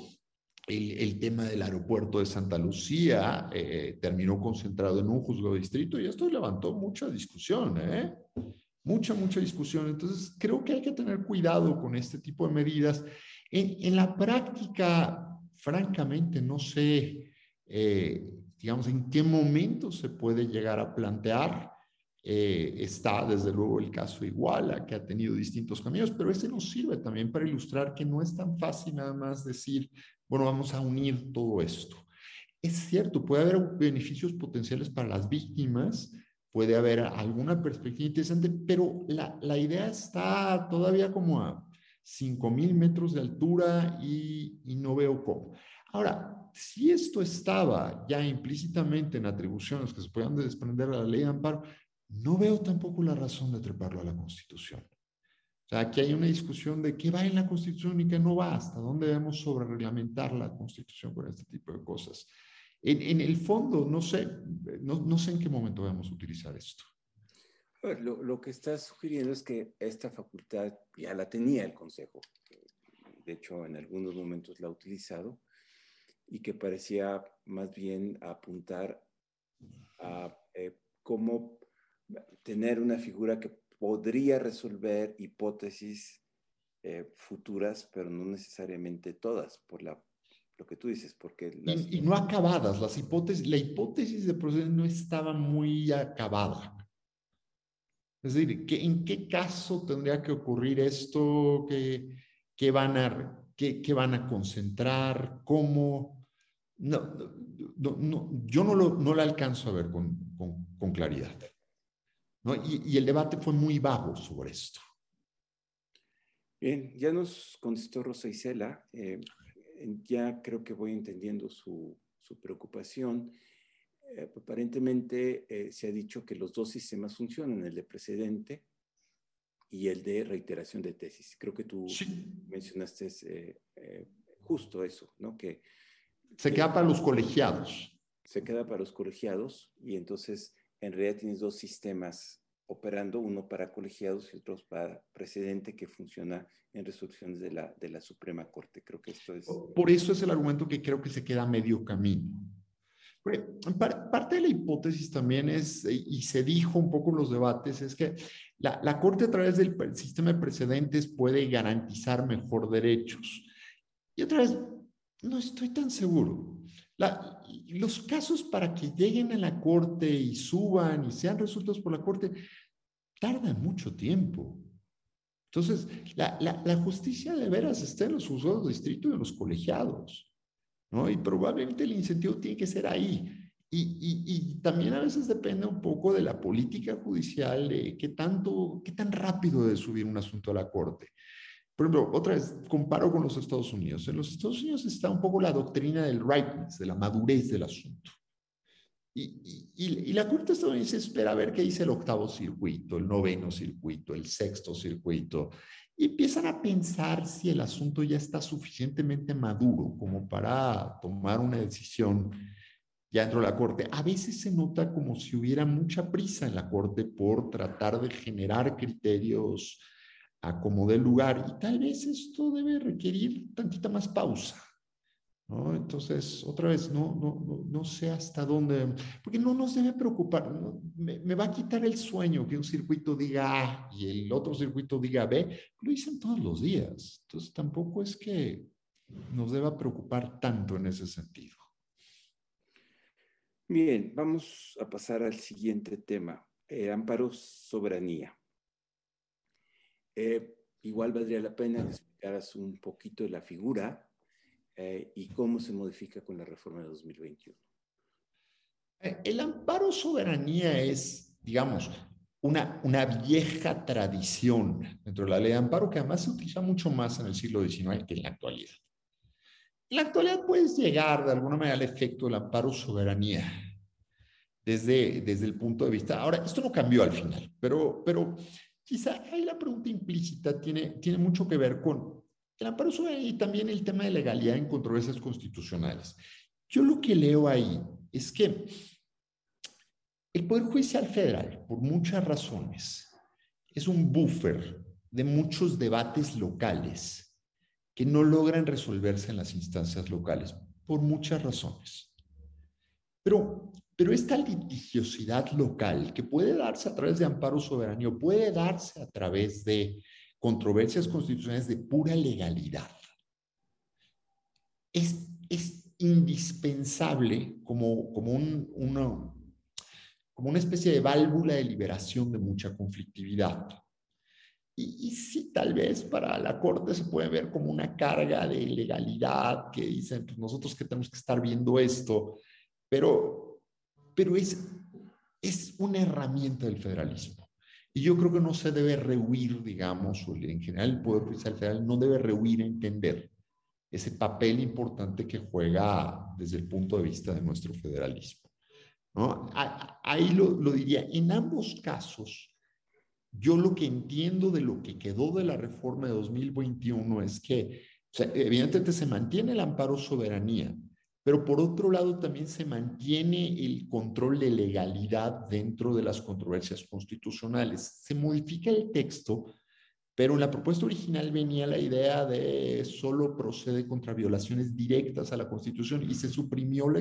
el, tema del aeropuerto de Santa Lucía eh, terminó concentrado en un juzgado de distrito y esto levantó mucha discusión, ¿eh? Mucha, mucha discusión. Entonces, creo que hay que tener cuidado con este tipo de medidas. En, la práctica, francamente, no sé eh, digamos, en qué momento se puede llegar a plantear. Eh, está desde luego el caso Iguala, que ha tenido distintos caminos, pero ese nos sirve también para ilustrar que no es tan fácil nada más decir, bueno, vamos a unir todo esto. Es cierto, puede haber beneficios potenciales para las víctimas, puede haber alguna perspectiva interesante, pero la, la idea está todavía como a 5.000 metros de altura y, y no veo cómo. Ahora, si esto estaba ya implícitamente en atribuciones que se puedan desprender a la ley de amparo, no veo tampoco la razón de treparlo a la Constitución. O sea, aquí hay una discusión de qué va en la Constitución y qué no va, hasta dónde debemos sobre reglamentar la Constitución con este tipo de cosas. En, el fondo, no sé, no, sé en qué momento a utilizar esto. Lo, lo que está sugiriendo es que esta facultad ya la tenía el Consejo. De hecho, en algunos momentos la ha utilizado y que parecía más bien apuntar a eh, cómo tener una figura que podría resolver hipótesis eh, futuras, pero no necesariamente todas, por la, lo que tú dices, porque... Y, no acabadas, las hipótesis, la hipótesis de proceso no estaba muy acabada. Es decir, ¿en qué caso tendría que ocurrir esto? ¿Qué, van, a, concentrar? ¿Cómo? no, yo no lo, no lo alcanzo a ver con, claridad. ¿no? Y, y, el debate fue muy vago sobre esto. Bien, ya nos contestó Rosa Isela. Eh, ya creo que voy entendiendo su, su preocupación. Eh, aparentemente eh, se ha dicho que los dos sistemas funcionan, el de precedente y el de reiteración de tesis. Creo que tú mencionaste eh, justo eso, ¿no? Que se queda para los colegiados. Se queda para los colegiados y entonces en realidad tienes dos sistemas operando, uno para colegiados y otro para precedente que funciona en resoluciones de la, de la Suprema Corte. Creo que esto es... Por eso es el argumento que creo que se queda a medio camino. Parte de la hipótesis también es, y se dijo un poco en los debates, es que la, la Corte a través del sistema de precedentes puede garantizar mejor derechos. Y otra vez, no estoy tan seguro. Los casos para que lleguen a la Corte y suban y sean resueltos por la Corte tardan mucho tiempo. Entonces, la, la, la justicia de veras está en los juzgados de distrito y en los colegiados. ¿No? Y probablemente el incentivo tiene que ser ahí. Y, y, también a veces depende un poco de la política judicial, de qué tanto, qué tan rápido debe subir un asunto a la corte. Por ejemplo, otra vez, comparo con los Estados Unidos. En los Estados Unidos está un poco la doctrina del ripeness, de la madurez del asunto. Y, y, la Corte estadounidense espera a ver qué dice el octavo circuito, el noveno circuito, el sexto circuito, y empiezan a pensar si el asunto ya está suficientemente maduro como para tomar una decisión ya dentro de la Corte. A veces se nota como si hubiera mucha prisa en la Corte por tratar de generar criterios a como del lugar y tal vez esto debe requerir tantita más pausa. ¿No? Entonces, otra vez, no, no, no, sé hasta dónde, porque no nos debe preocupar, me, va a quitar el sueño que un circuito diga A y el otro circuito diga B, lo dicen todos los días, entonces tampoco es que nos deba preocupar tanto en ese sentido. Bien, vamos a pasar al siguiente tema, eh, amparo soberanía. Eh, igual valdría la pena que explicaras un poquito de la figura eh, y cómo se modifica con la reforma de 2021. Eh, el amparo soberanía es, digamos, una, una vieja tradición dentro de la ley de amparo que además se utiliza mucho más en el siglo XIX que en la actualidad. En la actualidad puedes llegar de alguna manera al efecto del amparo soberanía desde, desde el punto de vista. Ahora, esto no cambió al final, pero, pero quizá ahí la pregunta implícita tiene, tiene mucho que ver con el amparo y también el tema de legalidad en controversias constitucionales. Yo lo que leo ahí es que el Poder Judicial Federal, por muchas razones, es un buffer de muchos debates locales que no logran resolverse en las instancias locales, por muchas razones. Pero, pero esta litigiosidad local que puede darse a través de amparo soberano, puede darse a través de controversias constitucionales de pura legalidad. Es, es indispensable como, como, un, una, como una especie de válvula de liberación de mucha conflictividad. Y, y, sí, tal vez para la Corte se puede ver como una carga de legalidad que dicen, pues nosotros que tenemos que estar viendo esto, pero, pero es, es una herramienta del federalismo. Y yo creo que no se debe rehuir, digamos, o en general el Poder Judicial Federal no debe rehuir a entender ese papel importante que juega desde el punto de vista de nuestro federalismo. Ahí lo, diría, en ambos casos, yo lo que entiendo de lo que quedó de la reforma de 2021 es que, o evidentemente se mantiene el amparo soberanía, pero por otro lado también se mantiene el control de legalidad dentro de las controversias constitucionales. Se modifica el texto, pero en la propuesta original venía la idea de solo procede contra violaciones directas a la Constitución y se suprimió la,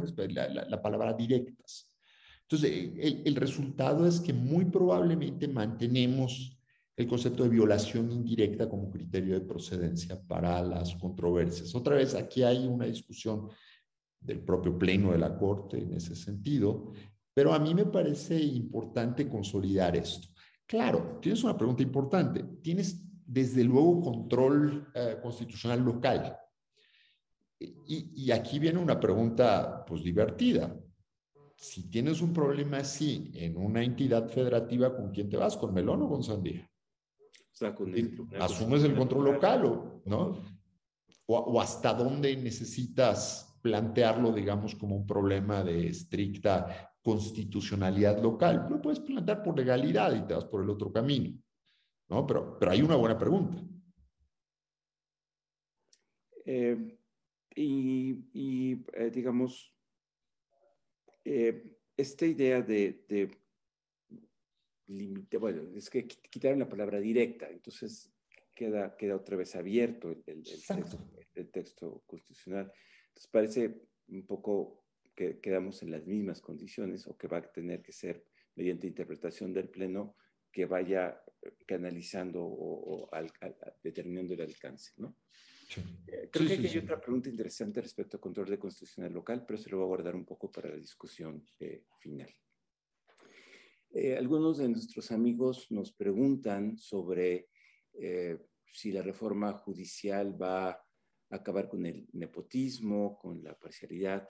la, palabra directas. Entonces, el resultado es que muy probablemente mantenemos el concepto de violación indirecta como criterio de procedencia para las controversias. Otra vez, aquí hay una discusión del propio pleno de la Corte en ese sentido, pero a mí me parece importante consolidar esto. Claro, tienes una pregunta importante. Tienes desde luego control eh, constitucional local. Y, y, aquí viene una pregunta pues divertida. Si tienes un problema así en una entidad federativa, ¿con quién te vas? ¿Con Melón o con Sandía? asumes el control local, o, ¿no? O, hasta dónde necesitas plantearlo, digamos, como un problema de estricta constitucionalidad local. Lo puedes plantear por legalidad y te vas por el otro camino, ¿no? Pero, pero hay una buena pregunta. Eh, y, eh, digamos, eh, esta idea de, de bueno, es que quitaron la palabra directa, entonces queda, queda otra vez abierto el, el, el, texto, constitucional. Entonces parece un poco que quedamos en las mismas condiciones o que va a tener que ser mediante interpretación del Pleno que vaya canalizando o, determinando el alcance, ¿no? Eh, creo que hay otra pregunta interesante respecto al control de constitucional local, pero se lo voy a guardar un poco para la discusión eh, final. Eh, algunos de nuestros amigos nos preguntan sobre eh, si la reforma judicial va a acabar con el nepotismo, con la parcialidad.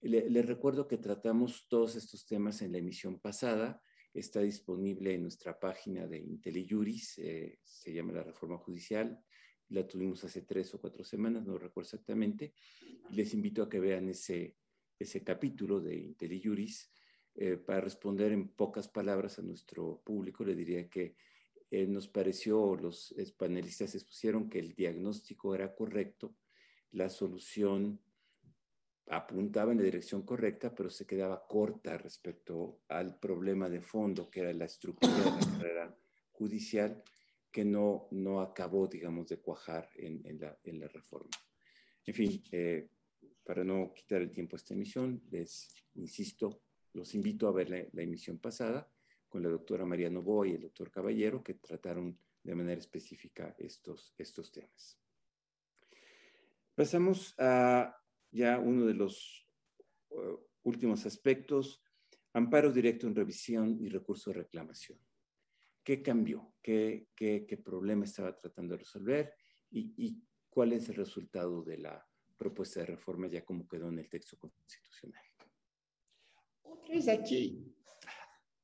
Les recuerdo que tratamos todos estos temas en la emisión pasada. Está disponible en nuestra página de IntelliJuris, eh, se llama la reforma judicial. La tuvimos hace tres o cuatro semanas, no recuerdo exactamente. Les invito a que vean ese, ese capítulo de IntelliJuris eh, para responder en pocas palabras a nuestro público, le diría que eh, nos pareció, los panelistas expusieron que el diagnóstico era correcto, la solución apuntaba en la dirección correcta, pero se quedaba corta respecto al problema de fondo, que era la estructura de la carrera judicial, que no, no acabó, digamos, de cuajar en, en, la, en la, reforma. En fin, eh, para no quitar el tiempo a esta emisión, les insisto, los invito a ver la, emisión pasada con la doctora María Novoa y el doctor Caballero, que trataron de manera específica estos, estos temas. Pasamos a ya uno de los uh, últimos aspectos, amparo directo en revisión y recurso de reclamación. ¿Qué cambió? ¿Qué, qué, qué problema estaba tratando de resolver? ¿Y, ¿Y cuál es el resultado de la propuesta de reforma ya como quedó en el texto constitucional? es aquí.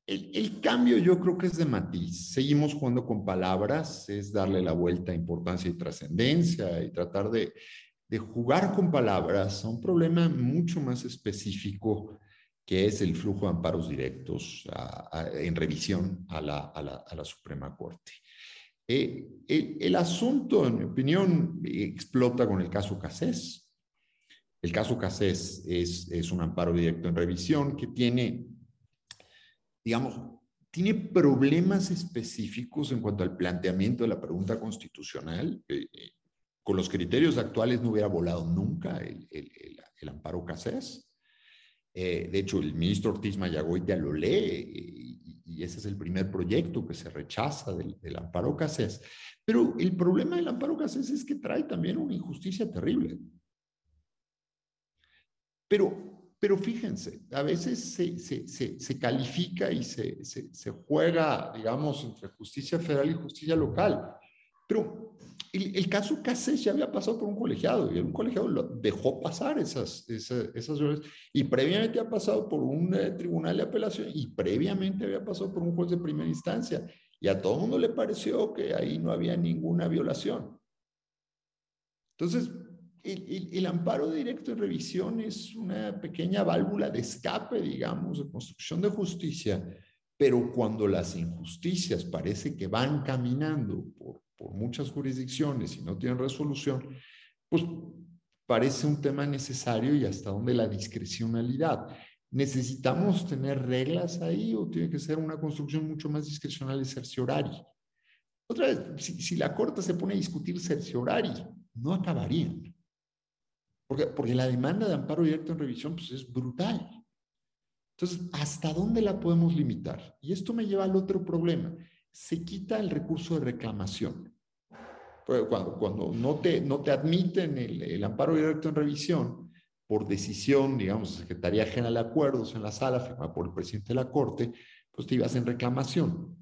El, cambio yo creo que es de matiz. Seguimos jugando con palabras, es darle la vuelta a importancia y trascendencia y tratar de, jugar con palabras a un problema mucho más específico que es el flujo de amparos directos en revisión a la, Suprema Corte. Eh, el, asunto, en mi opinión, explota con el caso Casés. El caso Casés es, es un amparo directo en revisión que tiene, digamos, tiene problemas específicos en cuanto al planteamiento de la pregunta constitucional. Eh, eh, con los criterios actuales no hubiera volado nunca el, el, amparo Casés. Eh, de hecho, el ministro Ortiz ya lo lee y, ese es el primer proyecto que se rechaza del, del amparo Casés. Pero el problema del amparo Casés es que trae también una injusticia terrible. Pero, pero fíjense, a veces se, se, se, califica y se, se, juega, digamos, entre justicia federal y justicia local. Pero el, el caso Casés ya había pasado por un colegiado y un colegiado lo dejó pasar esas, esas, esas y previamente ha pasado por un eh, tribunal de apelación y previamente había pasado por un juez de primera instancia y a todo el mundo le pareció que ahí no había ninguna violación. Entonces, el, amparo directo en revisión es una pequeña válvula de escape, digamos, de construcción de justicia, pero cuando las injusticias parece que van caminando por, por muchas jurisdicciones y no tienen resolución, pues parece un tema necesario y hasta donde la discrecionalidad. ¿Necesitamos tener reglas ahí o tiene que ser una construcción mucho más discrecional y cerciorari? Otra vez, si, si la Corte se pone a discutir cerciorari, no acabarían. Porque, porque la demanda de amparo directo en revisión pues, es brutal. Entonces, ¿hasta dónde la podemos limitar? Y esto me lleva al otro problema. Se quita el recurso de reclamación. Cuando, cuando no, te, no te admiten el, el amparo directo en revisión por decisión, digamos, Secretaría General de Acuerdos en la sala, firmada por el presidente de la Corte, pues te ibas en reclamación.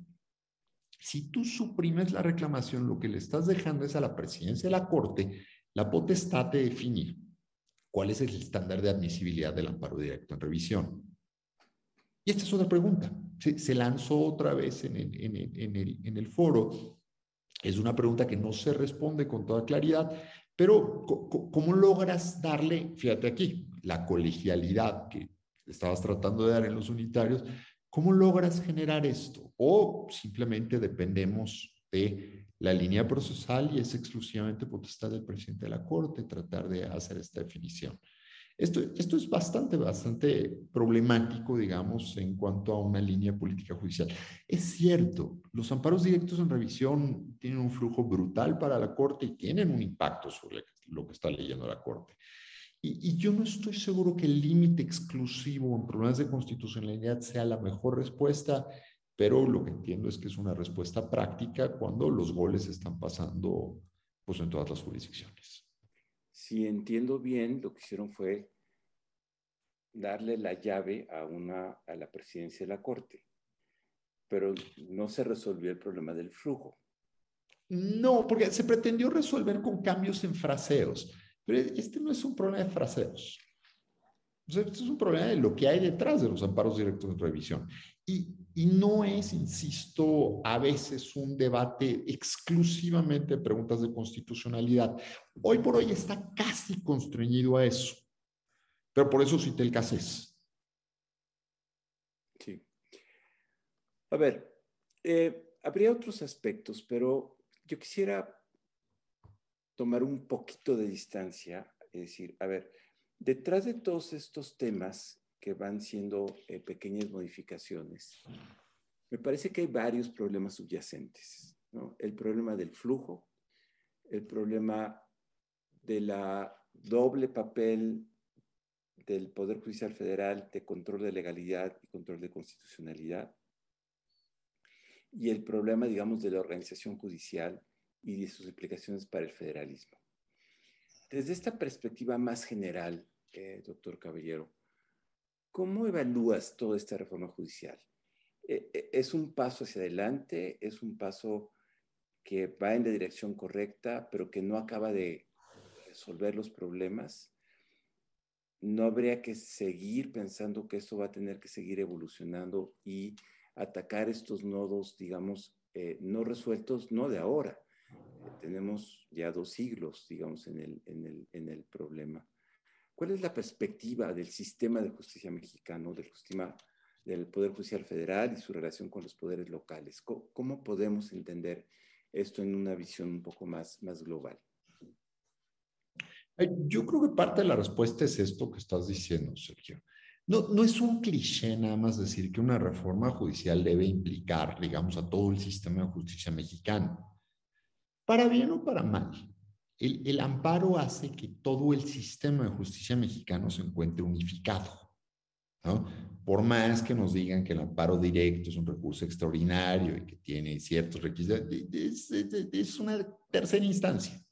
Si tú suprimes la reclamación, lo que le estás dejando es a la presidencia de la Corte la potestad de definir ¿Cuál es el estándar de admisibilidad del amparo directo en revisión? Y esta es otra pregunta. Se, lanzó otra vez en el, en, el, foro Es una pregunta que no se responde con toda claridad, pero ¿cómo logras darle, fíjate aquí, la colegialidad que estabas tratando de dar en los unitarios, ¿cómo logras generar esto? O simplemente dependemos de la línea procesal y es exclusivamente potestad del presidente de la Corte tratar de hacer esta definición. Esto, esto es bastante, bastante problemático, digamos, en cuanto a una línea política judicial. Es cierto, los amparos directos en revisión tienen un flujo brutal para la Corte y tienen un impacto sobre lo que está leyendo la Corte. Y, y yo no estoy seguro que el límite exclusivo en problemas de constitucionalidad sea la mejor respuesta, pero lo que entiendo es que es una respuesta práctica cuando los goles están pasando pues, en todas las jurisdicciones si entiendo bien, lo que hicieron fue darle la llave a, una, a la presidencia de la Corte, pero no se resolvió el problema del flujo. No, porque se pretendió resolver con cambios en fraseos, pero este no es un problema de fraseos. este es un problema de lo que hay detrás de los amparos directos de revisión. Y, y no es, insisto, a veces un debate exclusivamente de preguntas de constitucionalidad. Hoy por hoy está casi constreñido a eso. Pero por eso cité el CACES. Sí. A ver, eh, habría otros aspectos, pero yo quisiera tomar un poquito de distancia, es decir, a ver, detrás de todos estos temas que van siendo eh, pequeñas modificaciones. Me parece que hay varios problemas subyacentes. El problema del flujo, el problema de la doble papel del Poder Judicial Federal de control de legalidad y control de constitucionalidad, y el problema, digamos, de la organización judicial y de sus implicaciones para el federalismo. Desde esta perspectiva más general, eh, doctor Caballero, ¿Cómo evalúas toda esta reforma judicial? Eh, eh, ¿Es un paso hacia adelante? ¿Es un paso que va en la dirección correcta, pero que no acaba de resolver los problemas? ¿No habría que seguir pensando que esto va a tener que seguir evolucionando y atacar estos nodos, digamos, eh, no resueltos, no de ahora? tenemos ya dos siglos, digamos, en el, en el, en el problema. ¿Cuál es la perspectiva del sistema de justicia mexicano, del sistema del Poder Judicial Federal y su relación con los poderes locales? ¿Cómo, podemos entender esto en una visión un poco más, más global? Yo creo que parte de la respuesta es esto que estás diciendo, Sergio. No, no es un cliché nada más decir que una reforma judicial debe implicar, digamos, a todo el sistema de justicia mexicano. Para bien o para mal, el, amparo hace que todo el sistema de justicia mexicano se encuentre unificado. ¿no? Por más que nos digan que el amparo directo es un recurso extraordinario y que tiene ciertos requisitos, es, una tercera instancia.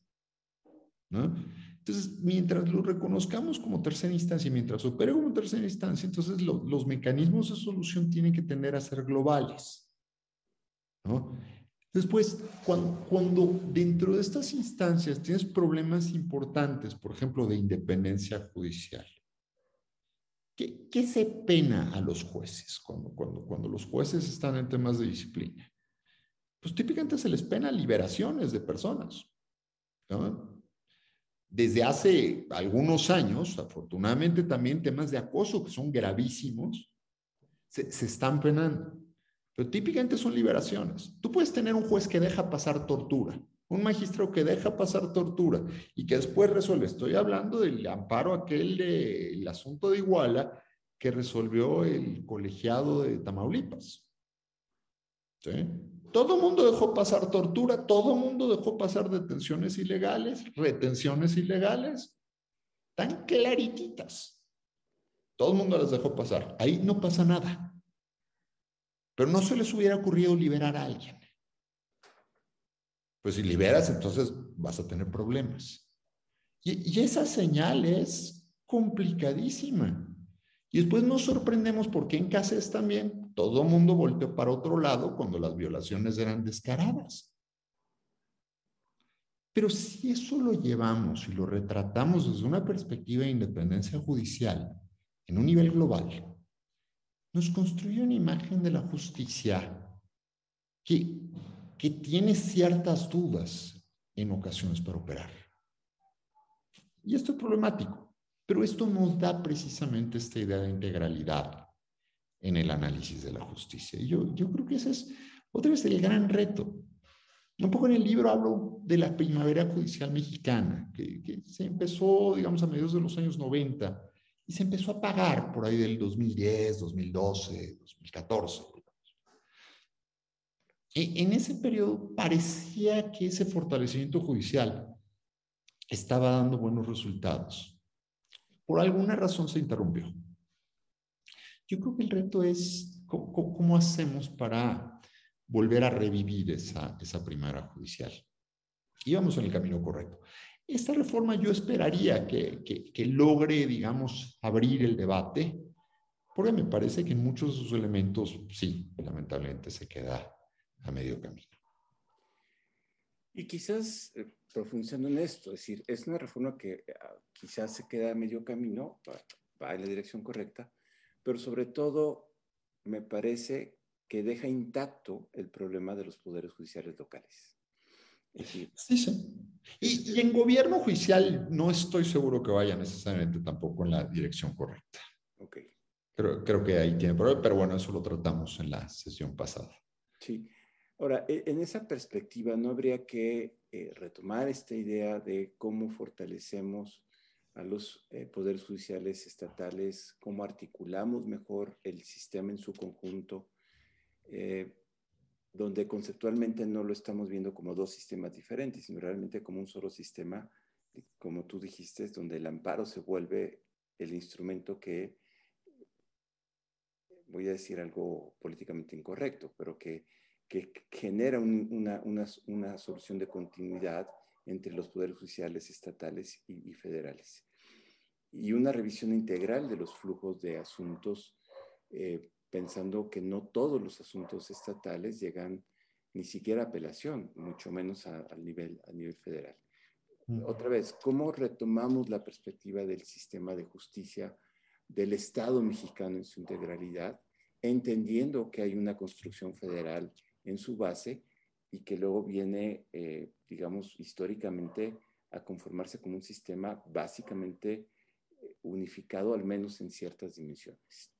¿no? Entonces, mientras lo reconozcamos como tercera instancia, mientras opere como tercera instancia, entonces los mecanismos de solución tienen que tender a ser globales. ¿no? Después, cuando, dentro de estas instancias tienes problemas importantes, por ejemplo, de independencia judicial, ¿qué, se pena a los jueces cuando, cuando, cuando los jueces están en temas de disciplina? Pues típicamente se les pena liberaciones de personas. Desde hace algunos años, afortunadamente también temas de acoso que son gravísimos, se, se están penando. Pero típicamente son liberaciones. Tú puedes tener un juez que deja pasar tortura, un magistrado que deja pasar tortura y que después resuelve. Estoy hablando del amparo aquel del asunto de Iguala que resolvió el colegiado de Tamaulipas. ¿Sí? Todo mundo dejó pasar tortura, todo mundo dejó pasar detenciones ilegales, retenciones ilegales, tan clarititas. Todo el mundo las dejó pasar. Ahí no pasa nada. Pero no se les hubiera ocurrido liberar a alguien. Pues si liberas, entonces vas a tener problemas. Y, esa señal es complicadísima. Y después nos sorprendemos porque en Cáceres también todo mundo volteó para otro lado cuando las violaciones eran descaradas. Pero si eso lo llevamos y lo retratamos desde una perspectiva de independencia judicial en un nivel global, nos construye una imagen de la justicia que, que tiene ciertas dudas en ocasiones para operar. Y esto es problemático, pero esto nos da precisamente esta idea de integralidad en el análisis de la justicia. Y yo, yo creo que ese es otra vez el gran reto. Un poco en el libro hablo de la primavera judicial mexicana, que, que se empezó, digamos, a mediados de los años 90 y se empezó a pagar por ahí del 2010, 2012, 2014. En ese periodo parecía que ese fortalecimiento judicial estaba dando buenos resultados. Por alguna razón se interrumpió. Yo creo que el reto es cómo, hacemos para volver a revivir esa, esa primera judicial. Íbamos en el camino correcto. Esta reforma yo esperaría que, logre, digamos, abrir el debate, porque me parece que en muchos de sus elementos, sí, lamentablemente se queda a medio camino. Y quizás eh, profundizando en esto, es decir, es una reforma que ah, quizás se queda a medio camino, va, en la dirección correcta, pero sobre todo me parece que deja intacto el problema de los poderes judiciales locales. Sí, sí. Y, y, en gobierno judicial no estoy seguro que vaya necesariamente tampoco en la dirección correcta. Ok. Creo, creo que ahí tiene problema, pero bueno, eso lo tratamos en la sesión pasada. Sí. Ahora, e, en esa perspectiva, ¿no habría que eh, retomar esta idea de cómo fortalecemos a los eh, poderes judiciales estatales, cómo articulamos mejor el sistema en su conjunto, eh, donde conceptualmente no lo estamos viendo como dos sistemas diferentes, sino realmente como un solo sistema, como tú dijiste, donde el amparo se vuelve el instrumento que, voy a decir algo políticamente incorrecto, pero que que genera una, una, solución de continuidad entre los poderes judiciales estatales y, federales. Y una revisión integral de los flujos de asuntos, eh, pensando que no todos los asuntos estatales llegan ni siquiera a apelación, mucho menos al nivel, a nivel federal. Otra vez, ¿cómo retomamos la perspectiva del sistema de justicia del Estado mexicano en su integralidad, entendiendo que hay una construcción federal en su base y que luego viene, eh, digamos, históricamente a conformarse como un sistema básicamente eh, unificado, al menos en ciertas dimensiones.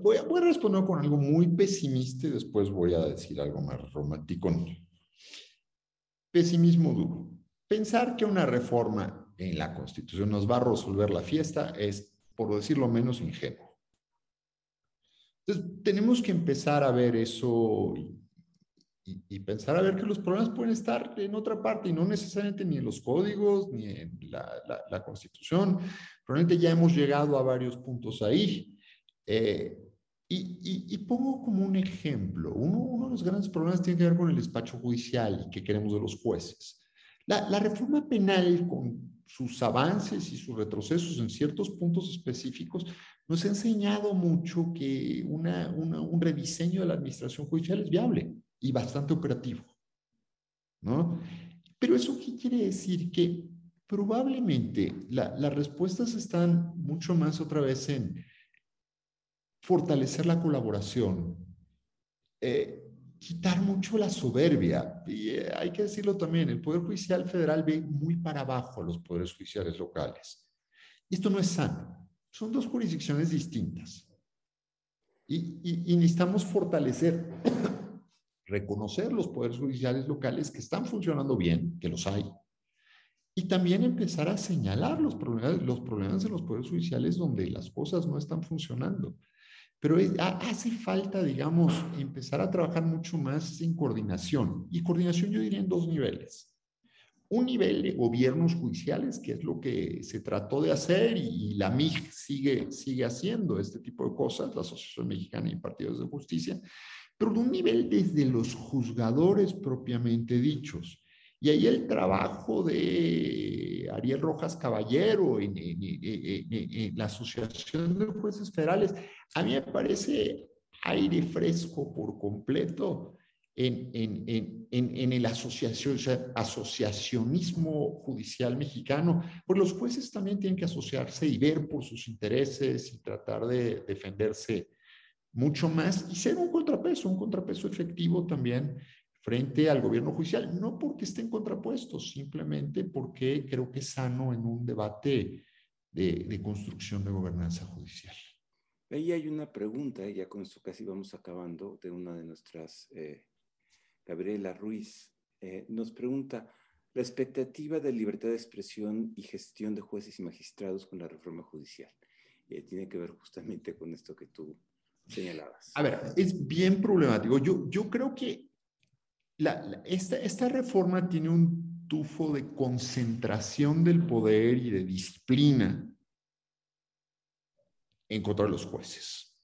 Voy a, voy a, responder con algo muy pesimista y después voy a decir algo más romántico. Pesimismo duro. Pensar que una reforma en la Constitución nos va a resolver la fiesta es, por decirlo menos, ingenuo. Entonces, tenemos que empezar a ver eso y, pensar a ver que los problemas pueden estar en otra parte y no necesariamente ni en los códigos ni en la, constitución. Probablemente ya hemos llegado a varios puntos ahí. Eh, y, pongo como un ejemplo, uno, uno, de los grandes problemas tiene que ver con el despacho judicial y que queremos de los jueces. La, reforma penal con sus avances y sus retrocesos en ciertos puntos específicos nos ha enseñado mucho que un rediseño de la administración judicial es viable y bastante operativo. ¿no? Pero eso qué quiere decir? Que probablemente las respuestas están mucho más otra vez en fortalecer la colaboración, eh, quitar mucho la soberbia. Y eh, hay que decirlo también, el Poder Judicial Federal ve muy para abajo a los poderes judiciales locales. Y esto no es sano. Son dos jurisdicciones distintas. Y, necesitamos fortalecer, reconocer los poderes judiciales locales que están funcionando bien, que los hay, y también empezar a señalar los problemas, los problemas de los poderes judiciales donde las cosas no están funcionando. Pero hace falta, digamos, empezar a trabajar mucho más en coordinación. Y coordinación yo diría en dos niveles un nivel de gobiernos judiciales, que es lo que se trató de hacer y, la MIG sigue, sigue haciendo este tipo de cosas, la Asociación Mexicana de Partidos de Justicia, pero de un nivel desde los juzgadores propiamente dichos. Y ahí el trabajo de Ariel Rojas Caballero en, en, la Asociación de Jueces Federales, a mí me parece aire fresco por completo en, en, en, en el asociación, asociacionismo judicial mexicano, pues los jueces también tienen que asociarse y ver por sus intereses y tratar de defenderse mucho más y ser un contrapeso, un contrapeso efectivo también frente al gobierno judicial, no porque estén contrapuestos, simplemente porque creo que es sano en un debate de, construcción de gobernanza judicial. Ahí hay una pregunta, ya con esto casi vamos acabando, de una de nuestras, eh, Gabriela Ruiz, eh, nos pregunta, la expectativa de libertad de expresión y gestión de jueces y magistrados con la reforma judicial. Eh, tiene que ver justamente con esto que tú señalabas. A ver, es bien problemático. Yo, yo creo que esta, esta reforma tiene un tufo de concentración del poder y de disciplina en contra de los jueces,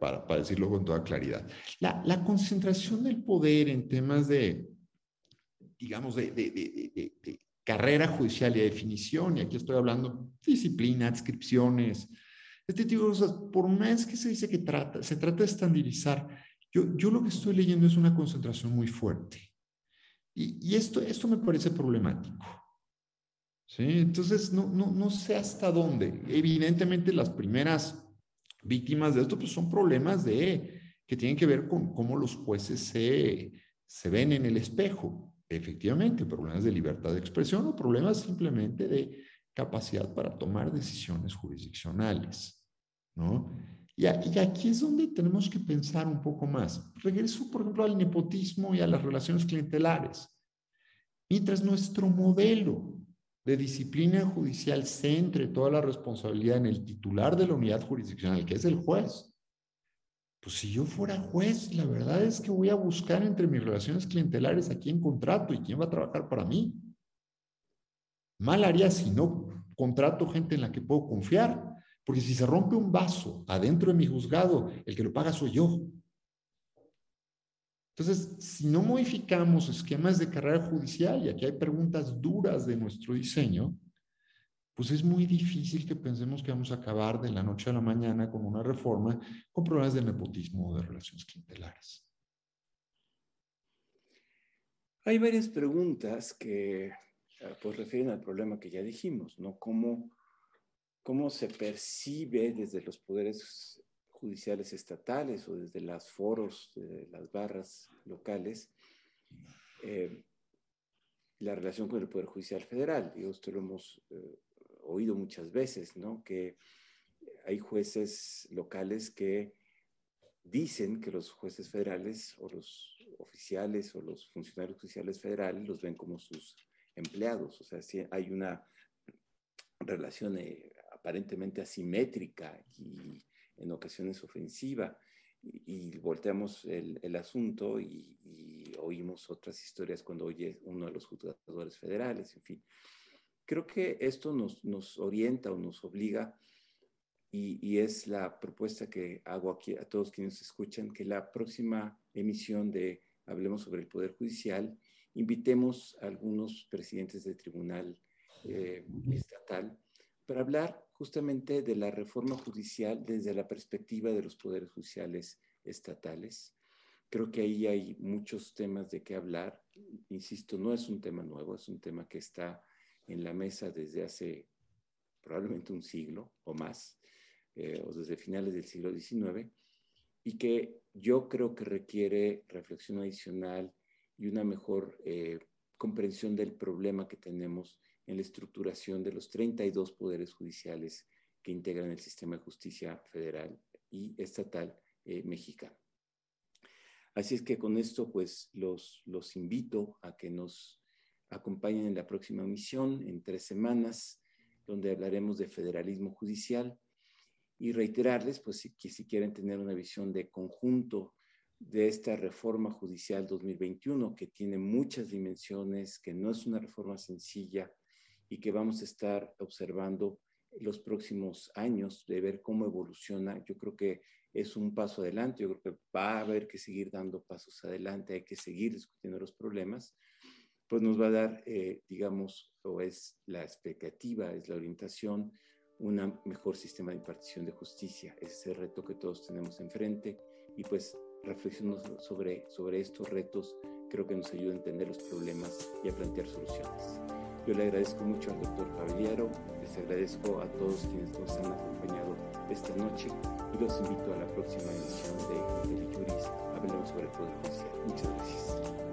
para, para decirlo con toda claridad. La, la, concentración del poder en temas de, digamos, de, de, de, carrera judicial y de definición, y aquí estoy hablando disciplina, adscripciones, este tipo de cosas, por más que se dice que trata, se trata de estandarizar, yo, lo que estoy leyendo es una concentración muy fuerte. Y, esto, esto me parece problemático. ¿Sí? Entonces, no, no, no sé hasta dónde. Evidentemente, las primeras víctimas de esto pues, son problemas de, que tienen que ver con cómo los jueces se, se ven en el espejo. Efectivamente, problemas de libertad de expresión o problemas simplemente de capacidad para tomar decisiones jurisdiccionales. ¿no? Y, aquí es donde tenemos que pensar un poco más. Regreso, por ejemplo, al nepotismo y a las relaciones clientelares. Mientras nuestro modelo de disciplina judicial centre toda la responsabilidad en el titular de la unidad jurisdiccional, que es el juez, pues si yo fuera juez, la verdad es que voy a buscar entre mis relaciones clientelares a quién contrato y quién va a trabajar para mí. Mal haría si no contrato gente en la que puedo confiar porque si se rompe un vaso adentro de mi juzgado, el que lo paga soy yo. Entonces, si no modificamos esquemas de carrera judicial, y aquí hay preguntas duras de nuestro diseño, pues es muy difícil que pensemos que vamos a acabar de la noche a la mañana con una reforma con problemas de nepotismo o de relaciones clientelares. Hay varias preguntas que eh, pues refieren al problema que ya dijimos, ¿no? ¿Cómo cómo se percibe desde los poderes judiciales estatales o desde los foros, de las barras locales, eh, la relación con el Poder Judicial Federal. Y esto lo hemos eh, oído muchas veces, ¿no? Que hay jueces locales que dicen que los jueces federales o los oficiales o los funcionarios judiciales federales los ven como sus empleados. O sea, si hay una relación eh, aparentemente asimétrica y en ocasiones ofensiva. Y, volteamos el, el asunto y, oímos otras historias cuando oye uno de los juzgadores federales, en fin. Creo que esto nos, nos orienta o nos obliga y, y, es la propuesta que hago aquí a todos quienes escuchan, que la próxima emisión de Hablemos sobre el Poder Judicial, invitemos a algunos presidentes de tribunal eh, estatal para hablar justamente de la reforma judicial desde la perspectiva de los poderes judiciales estatales. Creo que ahí hay muchos temas de qué hablar. Insisto, no es un tema nuevo, es un tema que está en la mesa desde hace probablemente un siglo o más, eh, o desde finales del siglo XIX, y que yo creo que requiere reflexión adicional y una mejor eh, comprensión del problema que tenemos en la estructuración de los 32 poderes judiciales que integran el sistema de justicia federal y estatal eh, mexicano. Así es que con esto, pues los, los invito a que nos acompañen en la próxima misión en tres semanas, donde hablaremos de federalismo judicial y reiterarles, pues, que si quieren tener una visión de conjunto de esta reforma judicial 2021, que tiene muchas dimensiones, que no es una reforma sencilla, y que vamos a estar observando los próximos años de ver cómo evoluciona. Yo creo que es un paso adelante, yo creo que va a haber que seguir dando pasos adelante, hay que seguir discutiendo los problemas, pues nos va a dar, eh, digamos, o es la expectativa, es la orientación, un mejor sistema de impartición de justicia. Ese es el reto que todos tenemos enfrente y pues reflexionando sobre, sobre estos retos creo que nos ayuda a entender los problemas y a plantear soluciones. Yo le agradezco mucho al doctor Caballero, les agradezco a todos quienes nos han acompañado esta noche y los invito a la próxima edición de Juris. Hablemos sobre el Poder Judicial. Muchas gracias.